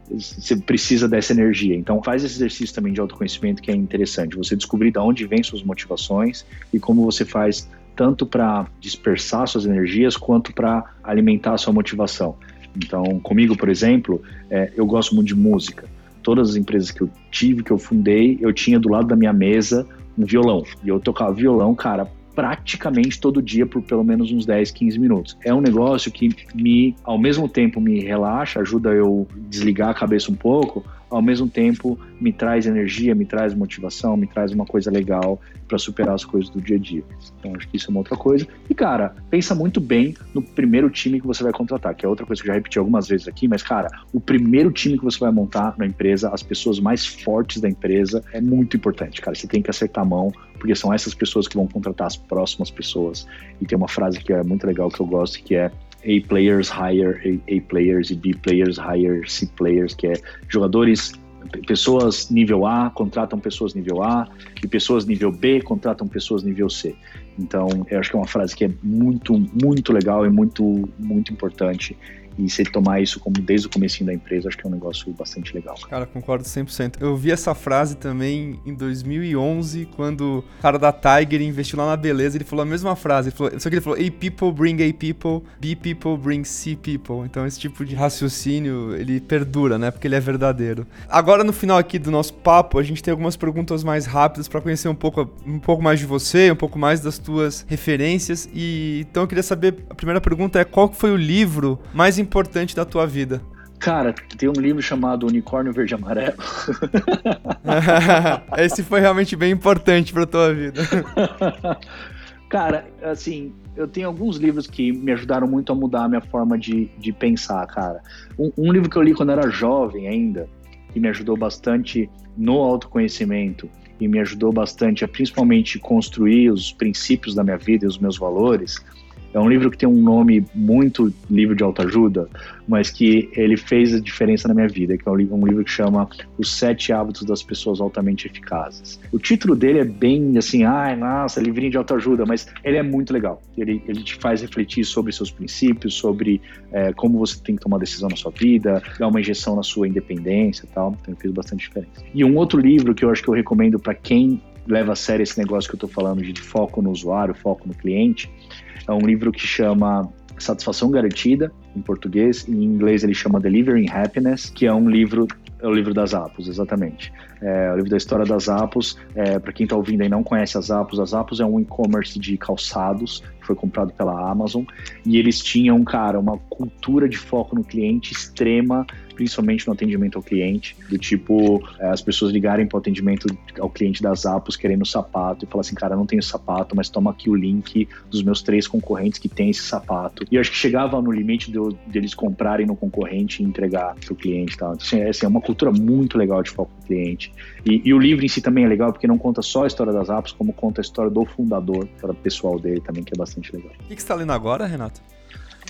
você precisa dessa energia. Então faz esse exercício também de autoconhecimento que é interessante. Você descobrir de onde vêm suas motivações e como você faz tanto para dispersar suas energias quanto para alimentar a sua motivação. Então, comigo, por exemplo, é, eu gosto muito de música. Todas as empresas que eu tive, que eu fundei, eu tinha do lado da minha mesa um violão. E eu tocava violão, cara, praticamente todo dia por pelo menos uns 10, 15 minutos. É um negócio que me, ao mesmo tempo, me relaxa, ajuda eu desligar a cabeça um pouco, ao mesmo tempo me traz energia, me traz motivação, me traz uma coisa legal para superar as coisas do dia a dia. Então acho que isso é uma outra coisa. E cara, pensa muito bem no primeiro time que você vai contratar, que é outra coisa que eu já repeti algumas vezes aqui, mas cara, o primeiro time que você vai montar na empresa, as pessoas mais fortes da empresa, é muito importante, cara. Você tem que acertar a mão, porque são essas pessoas que vão contratar as próximas pessoas. E tem uma frase que é muito legal que eu gosto, que é a players hire A, players e B players hire C players, que é jogadores pessoas nível A contratam pessoas nível A e pessoas nível B contratam pessoas nível C. Então, eu acho que é uma frase que é muito, muito legal e muito, muito importante e ele tomar isso como desde o começo da empresa, acho que é um negócio bastante legal. Cara, cara concordo 100%. Eu vi essa frase também em 2011, quando o cara da Tiger investiu lá na beleza, ele falou a mesma frase, ele falou, só que ele falou, A people bring A people, B people bring C people. Então esse tipo de raciocínio, ele perdura, né? Porque ele é verdadeiro. Agora no final aqui do nosso papo, a gente tem algumas perguntas mais rápidas para conhecer um pouco, um pouco mais de você, um pouco mais das tuas referências. E então eu queria saber, a primeira pergunta é qual foi o livro mais importante da tua vida? Cara, tem um livro chamado Unicórnio Verde Amarelo. Esse foi realmente bem importante para tua vida. cara, assim, eu tenho alguns livros que me ajudaram muito a mudar a minha forma de, de pensar, cara. Um, um livro que eu li quando era jovem ainda, que me ajudou bastante no autoconhecimento e me ajudou bastante a principalmente construir os princípios da minha vida e os meus valores, é um livro que tem um nome muito livro de autoajuda, mas que ele fez a diferença na minha vida, que é um livro, que chama Os Sete Hábitos das Pessoas Altamente Eficazes. O título dele é bem assim, ai, nossa, livrinho de autoajuda, mas ele é muito legal. Ele, ele te faz refletir sobre seus princípios, sobre é, como você tem que tomar decisão na sua vida, dar uma injeção na sua independência e tal. Então fez bastante diferença. E um outro livro que eu acho que eu recomendo para quem leva a sério esse negócio que eu estou falando de foco no usuário, foco no cliente, é um livro que chama Satisfação Garantida, em português, em inglês ele chama Delivering Happiness, que é um livro é o livro das Apos, exatamente. É o livro da história das Apos. É, Para quem está ouvindo e não conhece as Apos, as Apos é um e-commerce de calçados que foi comprado pela Amazon e eles tinham, cara, uma cultura de foco no cliente extrema principalmente no atendimento ao cliente, do tipo é, as pessoas ligarem para o atendimento ao cliente das Apos querendo sapato e falar assim, cara, não tenho sapato, mas toma aqui o link dos meus três concorrentes que tem esse sapato. E eu acho que chegava no limite de, deles comprarem no concorrente e entregar para o cliente. Tá? Então, assim, é, assim, é uma cultura muito legal de foco no cliente. E, e, o livro em si também é legal porque não conta só a história das apps, como conta a história do fundador, a história pessoal dele também, que é bastante legal. O que, que você está lendo agora, Renato?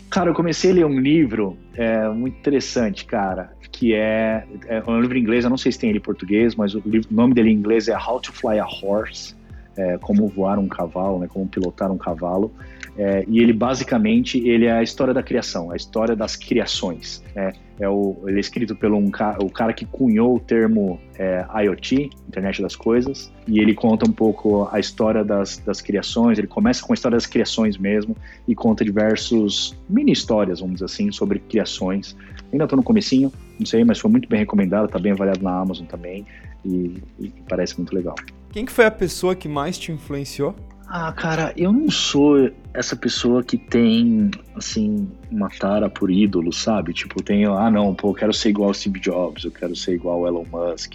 Cara, eu comecei a ler um livro é, muito interessante, cara, que é, é um livro em inglês, eu não sei se tem ele em português, mas o, livro, o nome dele em inglês é How to Fly a Horse, é, como voar um cavalo, né, como pilotar um cavalo. É, e ele basicamente ele é a história da criação, a história das criações. Né? É o, ele é escrito pelo um, o cara que cunhou o termo é, IoT, Internet das Coisas, e ele conta um pouco a história das, das criações. Ele começa com a história das criações mesmo e conta diversos mini histórias, vamos dizer assim, sobre criações. Ainda estou no comecinho, não sei, mas foi muito bem recomendado, está bem avaliado na Amazon também e, e parece muito legal. Quem que foi a pessoa que mais te influenciou? Ah, cara, eu não sou essa pessoa que tem, assim, uma tara por ídolo, sabe? Tipo, tenho, ah, não, pô, eu quero ser igual Steve Jobs, eu quero ser igual Elon Musk.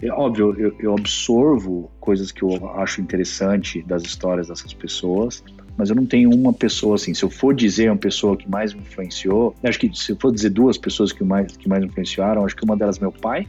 É, óbvio, eu, eu absorvo coisas que eu acho interessante das histórias dessas pessoas, mas eu não tenho uma pessoa assim. Se eu for dizer uma pessoa que mais me influenciou, acho que se eu for dizer duas pessoas que mais, que mais me influenciaram, acho que uma delas é meu pai.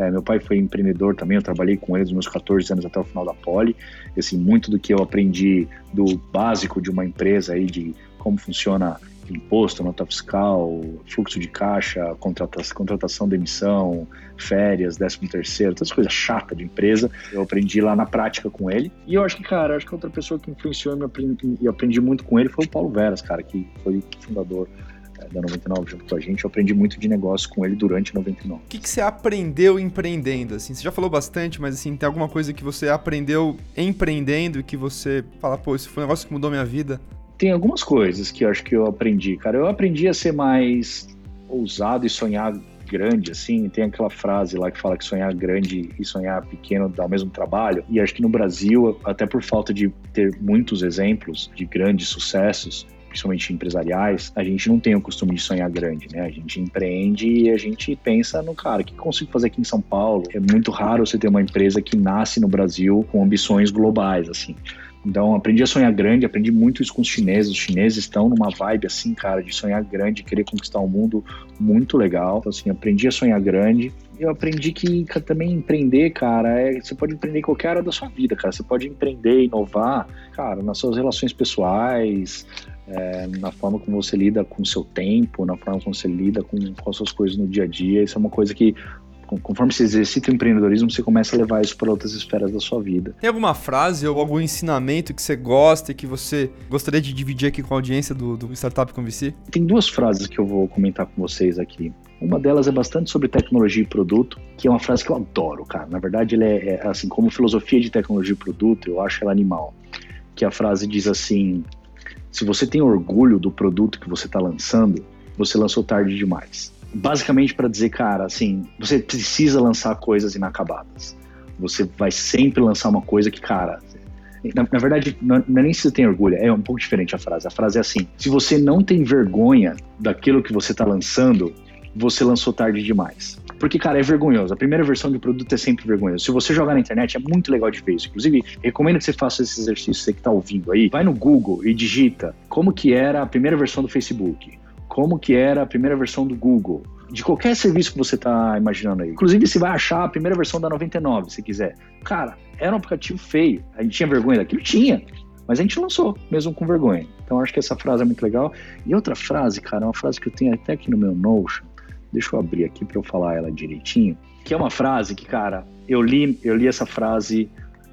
É, meu pai foi empreendedor também, eu trabalhei com ele dos meus 14 anos até o final da Poli. Assim, muito do que eu aprendi do básico de uma empresa aí, de como funciona imposto, nota fiscal, fluxo de caixa, contratação, contratação de emissão, férias, décimo terceiro, todas as coisas chatas de empresa. Eu aprendi lá na prática com ele. E eu acho que, cara, acho que outra pessoa que influenciou e aprendi, aprendi muito com ele foi o Paulo Veras, cara, que foi fundador da 99 junto com a gente. Eu aprendi muito de negócio com ele durante 99. O que, que você aprendeu empreendendo? Assim, você já falou bastante, mas assim, tem alguma coisa que você aprendeu empreendendo e que você fala, pô, esse foi um negócio que mudou minha vida? tem algumas coisas que eu acho que eu aprendi, cara. Eu aprendi a ser mais ousado e sonhar grande, assim. Tem aquela frase lá que fala que sonhar grande e sonhar pequeno dá o mesmo trabalho. E acho que no Brasil, até por falta de ter muitos exemplos de grandes sucessos, principalmente empresariais, a gente não tem o costume de sonhar grande, né? A gente empreende e a gente pensa no cara, o que consigo fazer aqui em São Paulo? É muito raro você ter uma empresa que nasce no Brasil com ambições globais, assim. Então, aprendi a sonhar grande, aprendi muito isso com os chineses. Os chineses estão numa vibe assim, cara, de sonhar grande, querer conquistar o um mundo muito legal. Então, assim, aprendi a sonhar grande. Eu aprendi que também empreender, cara, é, você pode empreender em qualquer área da sua vida, cara. Você pode empreender, inovar, cara, nas suas relações pessoais, é, na forma como você lida com o seu tempo, na forma como você lida com, com as suas coisas no dia a dia. Isso é uma coisa que conforme você exercita o empreendedorismo, você começa a levar isso para outras esferas da sua vida. Tem alguma frase ou algum ensinamento que você gosta e que você gostaria de dividir aqui com a audiência do, do Startup com VC? Tem duas frases que eu vou comentar com vocês aqui. Uma delas é bastante sobre tecnologia e produto, que é uma frase que eu adoro, cara. Na verdade, ela é, é assim, como filosofia de tecnologia e produto, eu acho ela animal. Que a frase diz assim: se você tem orgulho do produto que você está lançando, você lançou tarde demais basicamente para dizer, cara, assim, você precisa lançar coisas inacabadas. Você vai sempre lançar uma coisa que, cara, na, na verdade, não, não, é nem se você tem orgulho, é um pouco diferente a frase. A frase é assim: se você não tem vergonha daquilo que você está lançando, você lançou tarde demais. Porque, cara, é vergonhoso. A primeira versão do produto é sempre vergonhoso. Se você jogar na internet, é muito legal de ver isso. Inclusive, recomendo que você faça esse exercício, você que está ouvindo aí. Vai no Google e digita como que era a primeira versão do Facebook como que era a primeira versão do Google, de qualquer serviço que você está imaginando aí. Inclusive, você vai achar a primeira versão da 99, se quiser. Cara, era um aplicativo feio. A gente tinha vergonha daquilo? Tinha. Mas a gente lançou, mesmo com vergonha. Então, acho que essa frase é muito legal. E outra frase, cara, é uma frase que eu tenho até aqui no meu Notion. Deixa eu abrir aqui para eu falar ela direitinho. Que é uma frase que, cara, eu li, eu li essa frase,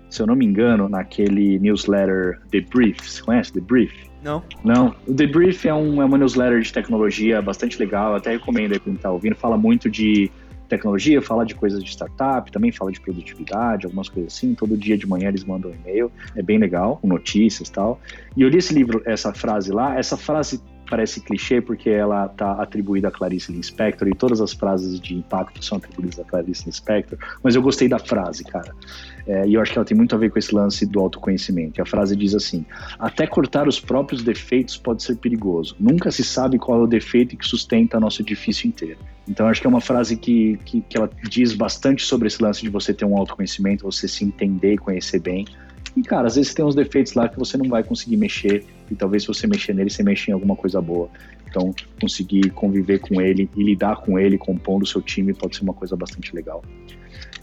se eu não me engano, naquele newsletter The Brief. Você conhece The Brief? Não. Não. O Debrief é, um, é uma newsletter de tecnologia bastante legal, até recomendo aí quem está ouvindo. Fala muito de tecnologia, fala de coisas de startup, também fala de produtividade, algumas coisas assim. Todo dia de manhã eles mandam um e-mail, é bem legal, com notícias e tal. E eu li esse livro, essa frase lá, essa frase parece clichê porque ela está atribuída a Clarice Lispector e todas as frases de impacto são atribuídas a Clarice Lispector, mas eu gostei da frase, cara. É, e eu acho que ela tem muito a ver com esse lance do autoconhecimento. A frase diz assim: até cortar os próprios defeitos pode ser perigoso. Nunca se sabe qual é o defeito que sustenta nosso edifício inteiro. Então, acho que é uma frase que, que, que ela diz bastante sobre esse lance de você ter um autoconhecimento, você se entender e conhecer bem. E, cara, às vezes tem uns defeitos lá que você não vai conseguir mexer, e talvez se você mexer nele, você mexa em alguma coisa boa. Então, conseguir conviver com ele e lidar com ele, compondo o seu time, pode ser uma coisa bastante legal.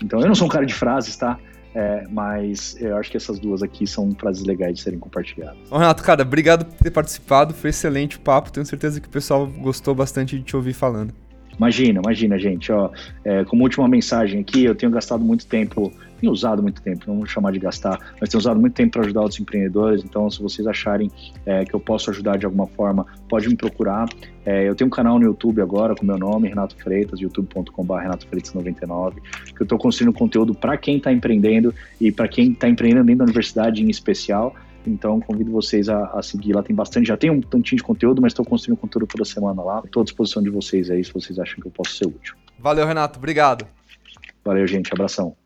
Então, eu não sou um cara de frases, tá? É, mas eu acho que essas duas aqui são frases legais de serem compartilhadas. Ô, Renato, cara, obrigado por ter participado. Foi excelente o papo. Tenho certeza que o pessoal gostou bastante de te ouvir falando. Imagina, imagina, gente. Ó, é, como última mensagem aqui, eu tenho gastado muito tempo, tenho usado muito tempo, não vou chamar de gastar, mas tenho usado muito tempo para ajudar outros empreendedores. Então, se vocês acharem é, que eu posso ajudar de alguma forma, pode me procurar. É, eu tenho um canal no YouTube agora com meu nome, Renato Freitas, youtube.com.br Renato Freitas 99, que eu estou construindo conteúdo para quem está empreendendo e para quem está empreendendo dentro da universidade em especial. Então, convido vocês a, a, seguir lá. Tem bastante, já tem um tantinho de conteúdo, mas estou construindo conteúdo toda semana lá. Estou à disposição de vocês aí, se vocês acham que eu posso ser útil. Valeu, Renato. Obrigado. Valeu, gente. Abração.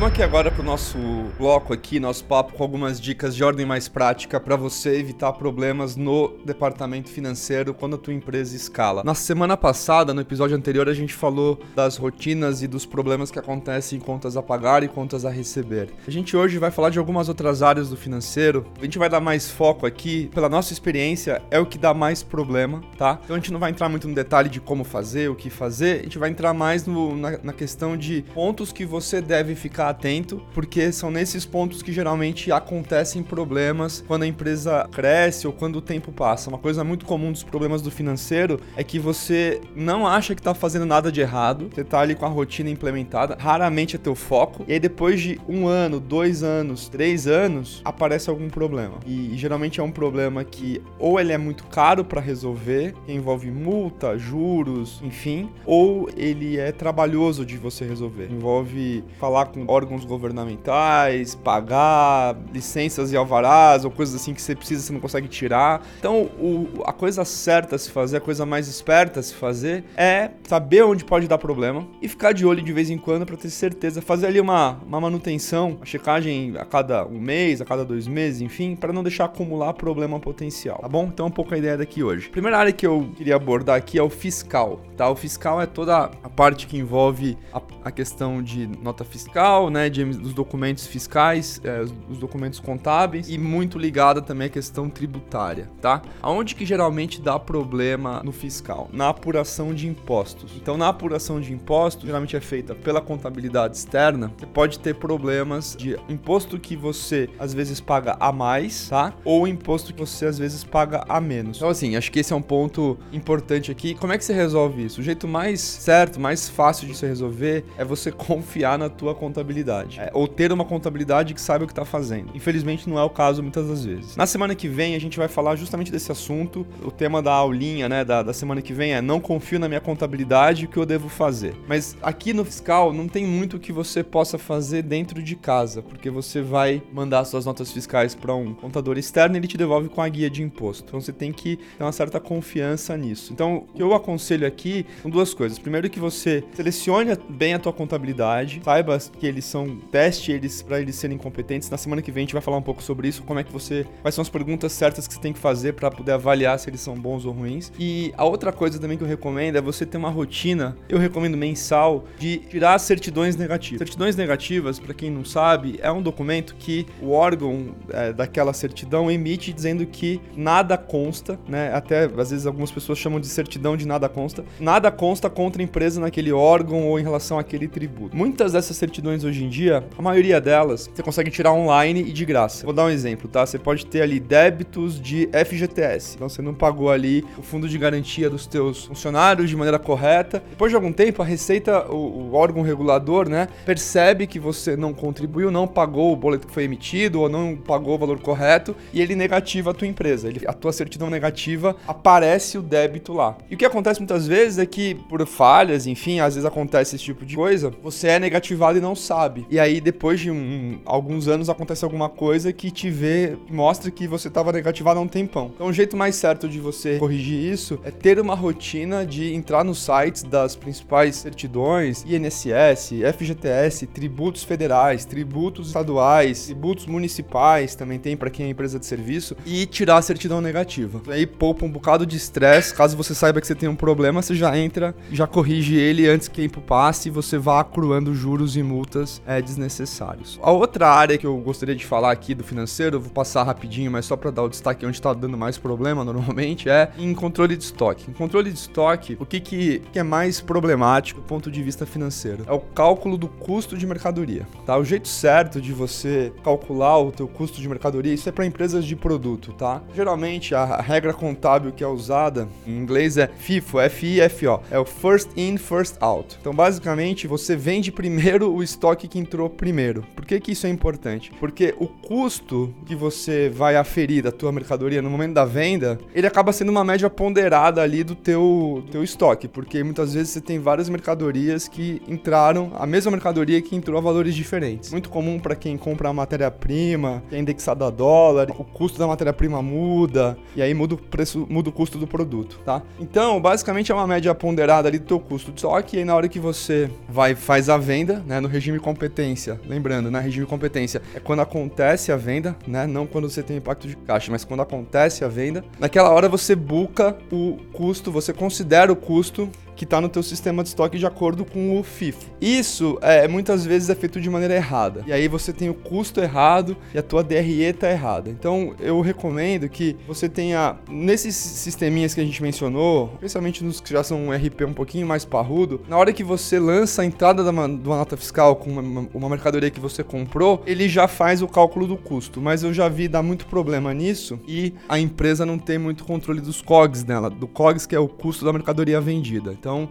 Vamos aqui agora para o nosso bloco aqui, nosso papo com algumas dicas de ordem mais prática para você evitar problemas no departamento financeiro quando a tua empresa escala. Na semana passada, no episódio anterior, a gente falou das rotinas e dos problemas que acontecem em contas a pagar e contas a receber. A gente hoje vai falar de algumas outras áreas do financeiro. A gente vai dar mais foco aqui, pela nossa experiência, é o que dá mais problema, tá? Então a gente não vai entrar muito no detalhe de como fazer, o que fazer, a gente vai entrar mais no, na, na questão de pontos que você deve ficar atento, porque são nesses pontos que geralmente acontecem problemas quando a empresa cresce ou quando o tempo passa. Uma coisa muito comum dos problemas do financeiro é que você não acha que está fazendo nada de errado, você está ali com a rotina implementada, raramente é teu foco, e aí depois de um ano, dois anos, três anos, aparece algum problema. E, e geralmente é um problema que ou ele é muito caro para resolver, envolve multa, juros, enfim, ou ele é trabalhoso de você resolver. Envolve falar com órgãos governamentais, pagar licenças e alvarás ou coisas assim que você precisa você não consegue tirar. Então, o, a coisa certa a se fazer, a coisa mais esperta a se fazer é saber onde pode dar problema e ficar de olho de vez em quando para ter certeza, fazer ali uma, uma manutenção, uma checagem a cada um mês, a cada dois meses, enfim, para não deixar acumular problema potencial, tá bom? Então, um pouco a ideia daqui hoje. A primeira área que eu queria abordar aqui é o fiscal, tá? O fiscal é toda a parte que envolve a, a questão de nota fiscal né, de, dos documentos fiscais, é, os documentos contábeis e muito ligada também à questão tributária, tá? Aonde que geralmente dá problema no fiscal? Na apuração de impostos. Então, na apuração de impostos, geralmente é feita pela contabilidade externa, você pode ter problemas de imposto que você às vezes paga a mais, tá? Ou imposto que você às vezes paga a menos. Então, assim, acho que esse é um ponto importante aqui. Como é que você resolve isso? O jeito mais certo, mais fácil de você resolver é você confiar na tua contabilidade contabilidade. É, ou ter uma contabilidade que saiba o que está fazendo. Infelizmente não é o caso muitas das vezes. Na semana que vem a gente vai falar justamente desse assunto. O tema da aulinha, né, da, da semana que vem é não confio na minha contabilidade, o que eu devo fazer. Mas aqui no fiscal não tem muito que você possa fazer dentro de casa, porque você vai mandar suas notas fiscais para um contador externo e ele te devolve com a guia de imposto. Então você tem que ter uma certa confiança nisso. Então, o que eu aconselho aqui são duas coisas. Primeiro que você selecione bem a tua contabilidade, saiba que ele eles são teste eles para eles serem competentes. Na semana que vem a gente vai falar um pouco sobre isso, como é que você, quais são as perguntas certas que você tem que fazer para poder avaliar se eles são bons ou ruins. E a outra coisa também que eu recomendo é você ter uma rotina, eu recomendo mensal, de tirar certidões negativas. Certidões negativas, para quem não sabe, é um documento que o órgão é, daquela certidão emite dizendo que nada consta, né? Até às vezes algumas pessoas chamam de certidão de nada consta. Nada consta contra a empresa naquele órgão ou em relação àquele tributo. Muitas dessas certidões hoje em dia, a maioria delas você consegue tirar online e de graça. Vou dar um exemplo, tá? Você pode ter ali débitos de FGTS. Então você não pagou ali o fundo de garantia dos teus funcionários de maneira correta. Depois de algum tempo, a Receita, o, o órgão regulador, né, percebe que você não contribuiu, não pagou o boleto que foi emitido ou não pagou o valor correto e ele negativa a tua empresa. Ele, a tua certidão negativa aparece o débito lá. E o que acontece muitas vezes é que por falhas, enfim, às vezes acontece esse tipo de coisa, você é negativado e não sabe sabe. E aí, depois de um, alguns anos, acontece alguma coisa que te vê, mostra que você estava negativado há um tempão. Então, o jeito mais certo de você corrigir isso é ter uma rotina de entrar nos sites das principais certidões, INSS, FGTS, tributos federais, tributos estaduais, tributos municipais, também tem para quem é empresa de serviço, e tirar a certidão negativa. Aí poupa um bocado de estresse, caso você saiba que você tem um problema, você já entra, já corrige ele antes que o tempo passe e você vá acruando juros e multas é, desnecessários. A outra área que eu gostaria de falar aqui do financeiro, vou passar rapidinho, mas só para dar o destaque onde está dando mais problema normalmente, é em controle de estoque. Em controle de estoque, o que, que, que é mais problemático do ponto de vista financeiro? É o cálculo do custo de mercadoria. Tá? O jeito certo de você calcular o teu custo de mercadoria, isso é para empresas de produto, tá? Geralmente a regra contábil que é usada em inglês é FIFO, F-I-F-O, é o First In, First Out. Então basicamente você vende primeiro o estoque estoque que entrou primeiro. Por que, que isso é importante? Porque o custo que você vai aferir da tua mercadoria no momento da venda, ele acaba sendo uma média ponderada ali do teu, teu estoque, porque muitas vezes você tem várias mercadorias que entraram, a mesma mercadoria que entrou a valores diferentes. Muito comum para quem compra matéria-prima, que é indexada a dólar, o custo da matéria-prima muda, e aí muda o preço, muda o custo do produto, tá? Então, basicamente é uma média ponderada ali do teu custo de estoque, e aí na hora que você vai faz a venda, né, no regime competência, lembrando, né, regime de competência é quando acontece a venda, né, não quando você tem impacto de caixa, mas quando acontece a venda. Naquela hora você buca o custo, você considera o custo que está no teu sistema de estoque de acordo com o FIFO. Isso é, muitas vezes é feito de maneira errada. E aí você tem o custo errado e a tua DRE está errada. Então eu recomendo que você tenha nesses sisteminhas que a gente mencionou, especialmente nos que já são um RP um pouquinho mais parrudo, na hora que você lança a entrada de uma, de uma nota fiscal com uma, uma mercadoria que você comprou, ele já faz o cálculo do custo. Mas eu já vi dar muito problema nisso e a empresa não tem muito controle dos COGS dela, do COGS que é o custo da mercadoria vendida. Então então,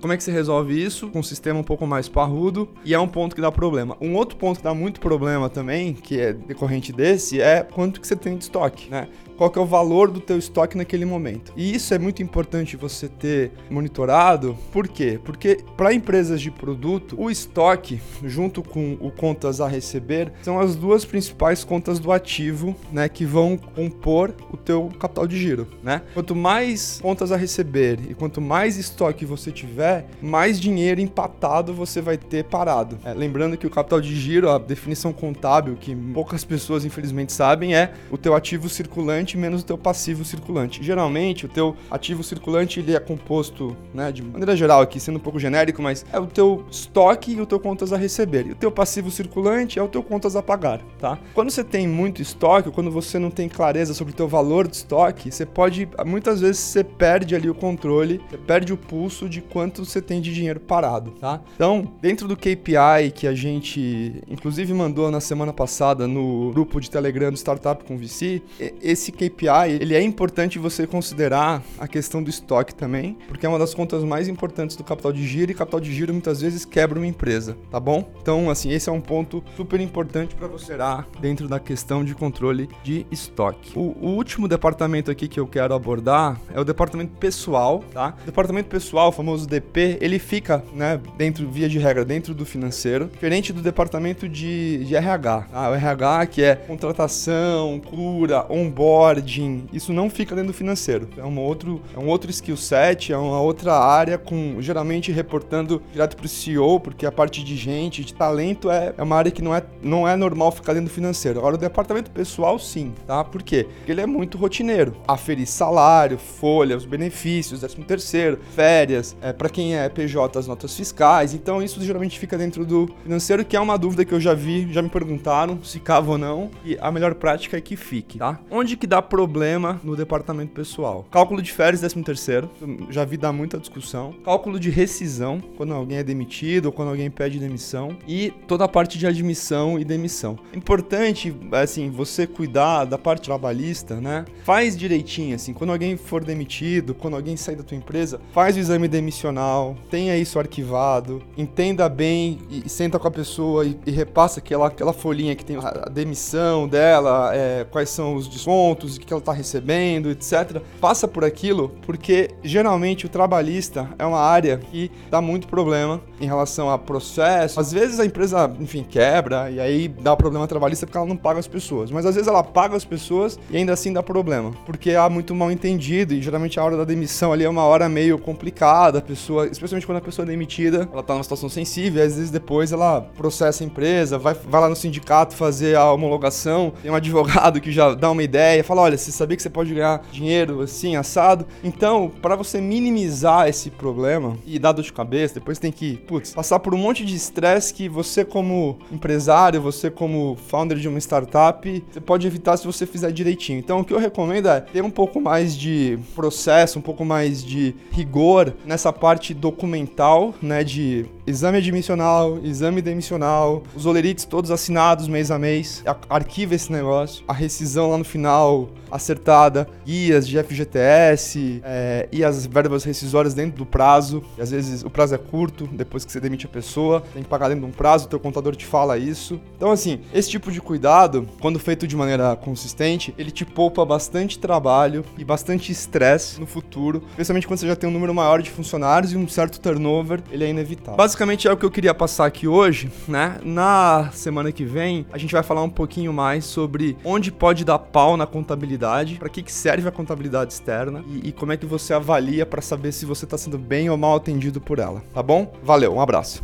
como é que se resolve isso? Com um sistema um pouco mais parrudo, e é um ponto que dá problema. Um outro ponto que dá muito problema também, que é decorrente desse, é quanto que você tem de estoque, né? Qual que é o valor do teu estoque naquele momento. E isso é muito importante você ter monitorado. Por quê? Porque para empresas de produto, o estoque junto com o contas a receber são as duas principais contas do ativo, né, que vão compor o teu capital de giro, né? Quanto mais contas a receber e quanto mais estoque você tiver, mais dinheiro empatado você vai ter parado. É, lembrando que o capital de giro, a definição contábil que poucas pessoas infelizmente sabem é o teu ativo circulante circulante menos o teu passivo circulante. Geralmente, o teu ativo circulante ele é composto, né, de maneira geral aqui, sendo um pouco genérico, mas é o teu estoque e o teu contas a receber. E o teu passivo circulante é o teu contas a pagar, tá? Quando você tem muito estoque, quando você não tem clareza sobre o teu valor de estoque, você pode, muitas vezes você perde ali o controle, você perde o pulso de quanto você tem de dinheiro parado, tá? Então, dentro do KPI que a gente, inclusive, mandou na semana passada no grupo de Telegram do Startup com VC, esse KPI, ele é importante você considerar a questão do estoque também, porque é uma das contas mais importantes do capital de giro e capital de giro muitas vezes quebra uma empresa, tá bom? Então, assim, esse é um ponto super importante para você dar dentro da questão de controle de estoque. O, o, último departamento aqui que eu quero abordar é o departamento pessoal, tá? O departamento pessoal, o famoso DP, ele fica, né, dentro, via de regra, dentro do financeiro, diferente do departamento de, de RH, tá? O RH que é contratação, cura, onboard, onboarding, isso não fica dentro do financeiro. É um outro, é um outro skill set, é uma outra área com geralmente reportando direto para o CEO, porque a parte de gente, de talento é, é uma área que não é, não é normal ficar dentro do financeiro. Agora o departamento pessoal sim, tá? Por quê? Porque ele é muito rotineiro. Aferir salário, folha, os benefícios, 13 terceiro, férias, é, para quem é PJ as notas fiscais. Então isso geralmente fica dentro do financeiro, que é uma dúvida que eu já vi, já me perguntaram se cava ou não, e a melhor prática é que fique, tá? Onde que dá problema no departamento pessoal. Cálculo de férias, 13 terceiro, já vi dar muita discussão. Cálculo de rescisão, quando alguém é demitido ou quando alguém pede demissão. E toda a parte de admissão e demissão. Importante, assim, você cuidar da parte trabalhista, né? Faz direitinho, assim, quando alguém for demitido, quando alguém sair da tua empresa, faz o exame demissional, tenha isso arquivado, entenda bem e, senta com a pessoa e, e, repassa aquela, aquela folhinha que tem a demissão dela, é, quais são os descontos, o que ela está recebendo, etc. Passa por aquilo porque geralmente o trabalhista é uma área que dá muito problema em relação a processo. Às vezes a empresa, enfim, quebra e aí dá problema trabalhista porque ela não paga as pessoas. Mas às vezes ela paga as pessoas e ainda assim dá problema, porque há muito mal entendido e geralmente a hora da demissão ali é uma hora meio complicada. A pessoa, especialmente quando a pessoa é demitida, ela está numa situação sensível, e às vezes depois ela processa a empresa, vai, vai lá no sindicato fazer a homologação, tem um advogado que já dá uma ideia, fala olha, você sabia que você pode ganhar dinheiro assim, assado? Então, para você minimizar esse problema e dar dor de cabeça, depois tem que, putz, passar por um monte de estresse que você, como empresário, você, como founder de uma startup, você pode evitar se você fizer direitinho. Então, o que eu recomendo é ter um pouco mais de processo, um pouco mais de rigor nessa parte documental, né? De exame admissional, exame demissional, os olerites todos assinados mês a mês, arquiva esse negócio, a rescisão lá no final acertada, guias de FGTS é, e as verbas rescisórias dentro do prazo. E às vezes o prazo é curto, depois que você demite a pessoa, tem que pagar dentro de um prazo, teu contador te fala isso. Então, assim, esse tipo de cuidado, quando feito de maneira consistente, ele te poupa bastante trabalho e bastante estresse no futuro, especialmente quando você já tem um número maior de funcionários e um certo turnover, ele é inevitável. Basicamente é o que eu queria passar aqui hoje, né? Na semana que vem, a gente vai falar um pouquinho mais sobre onde pode dar pau na contabilidade contabilidade, para que, que serve a contabilidade externa e, e como é que você avalia para saber se você está sendo bem ou mal atendido por ela, tá bom? Valeu, um abraço.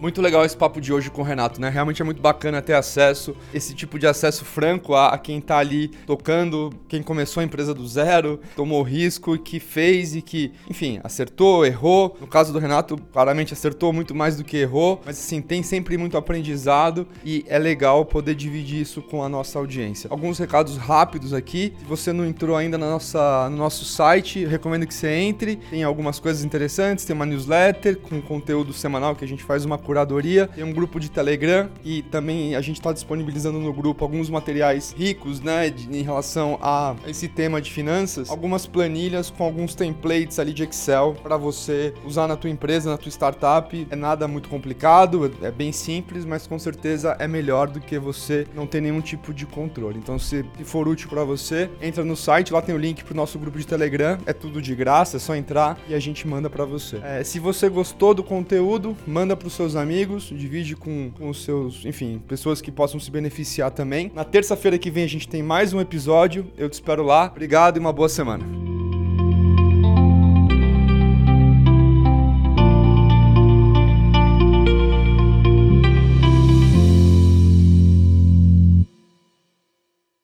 Muito legal esse papo de hoje com o Renato, né? Realmente é muito bacana ter acesso, esse tipo de acesso franco a, a quem tá ali tocando, quem começou a empresa do zero, tomou risco, que fez e que, enfim, acertou, errou. No caso do Renato, claramente acertou muito mais do que errou, mas assim, tem sempre muito aprendizado e é legal poder dividir isso com a nossa audiência. Alguns recados rápidos aqui. Se você não entrou ainda na nossa, no nosso site, recomendo que você entre. Tem algumas coisas interessantes, tem uma newsletter com conteúdo semanal que a gente faz uma curadoria, tem um grupo de Telegram e também a gente está disponibilizando no grupo alguns materiais ricos, né, de, em relação a esse tema de finanças, algumas planilhas com alguns templates ali de Excel para você usar na tua empresa, na tua startup. É nada muito complicado, é bem simples, mas com certeza é melhor do que você não ter nenhum tipo de controle. Então, se for útil para você, entra no site, lá tem o link pro nosso grupo de Telegram, é tudo de graça, é só entrar e a gente manda para você. É, se você gostou do conteúdo, manda para os seus amigos, divide com, os seus, enfim, pessoas que possam se beneficiar também. Na terça-feira que vem a gente tem mais um episódio. Eu te espero lá. Obrigado e uma boa semana.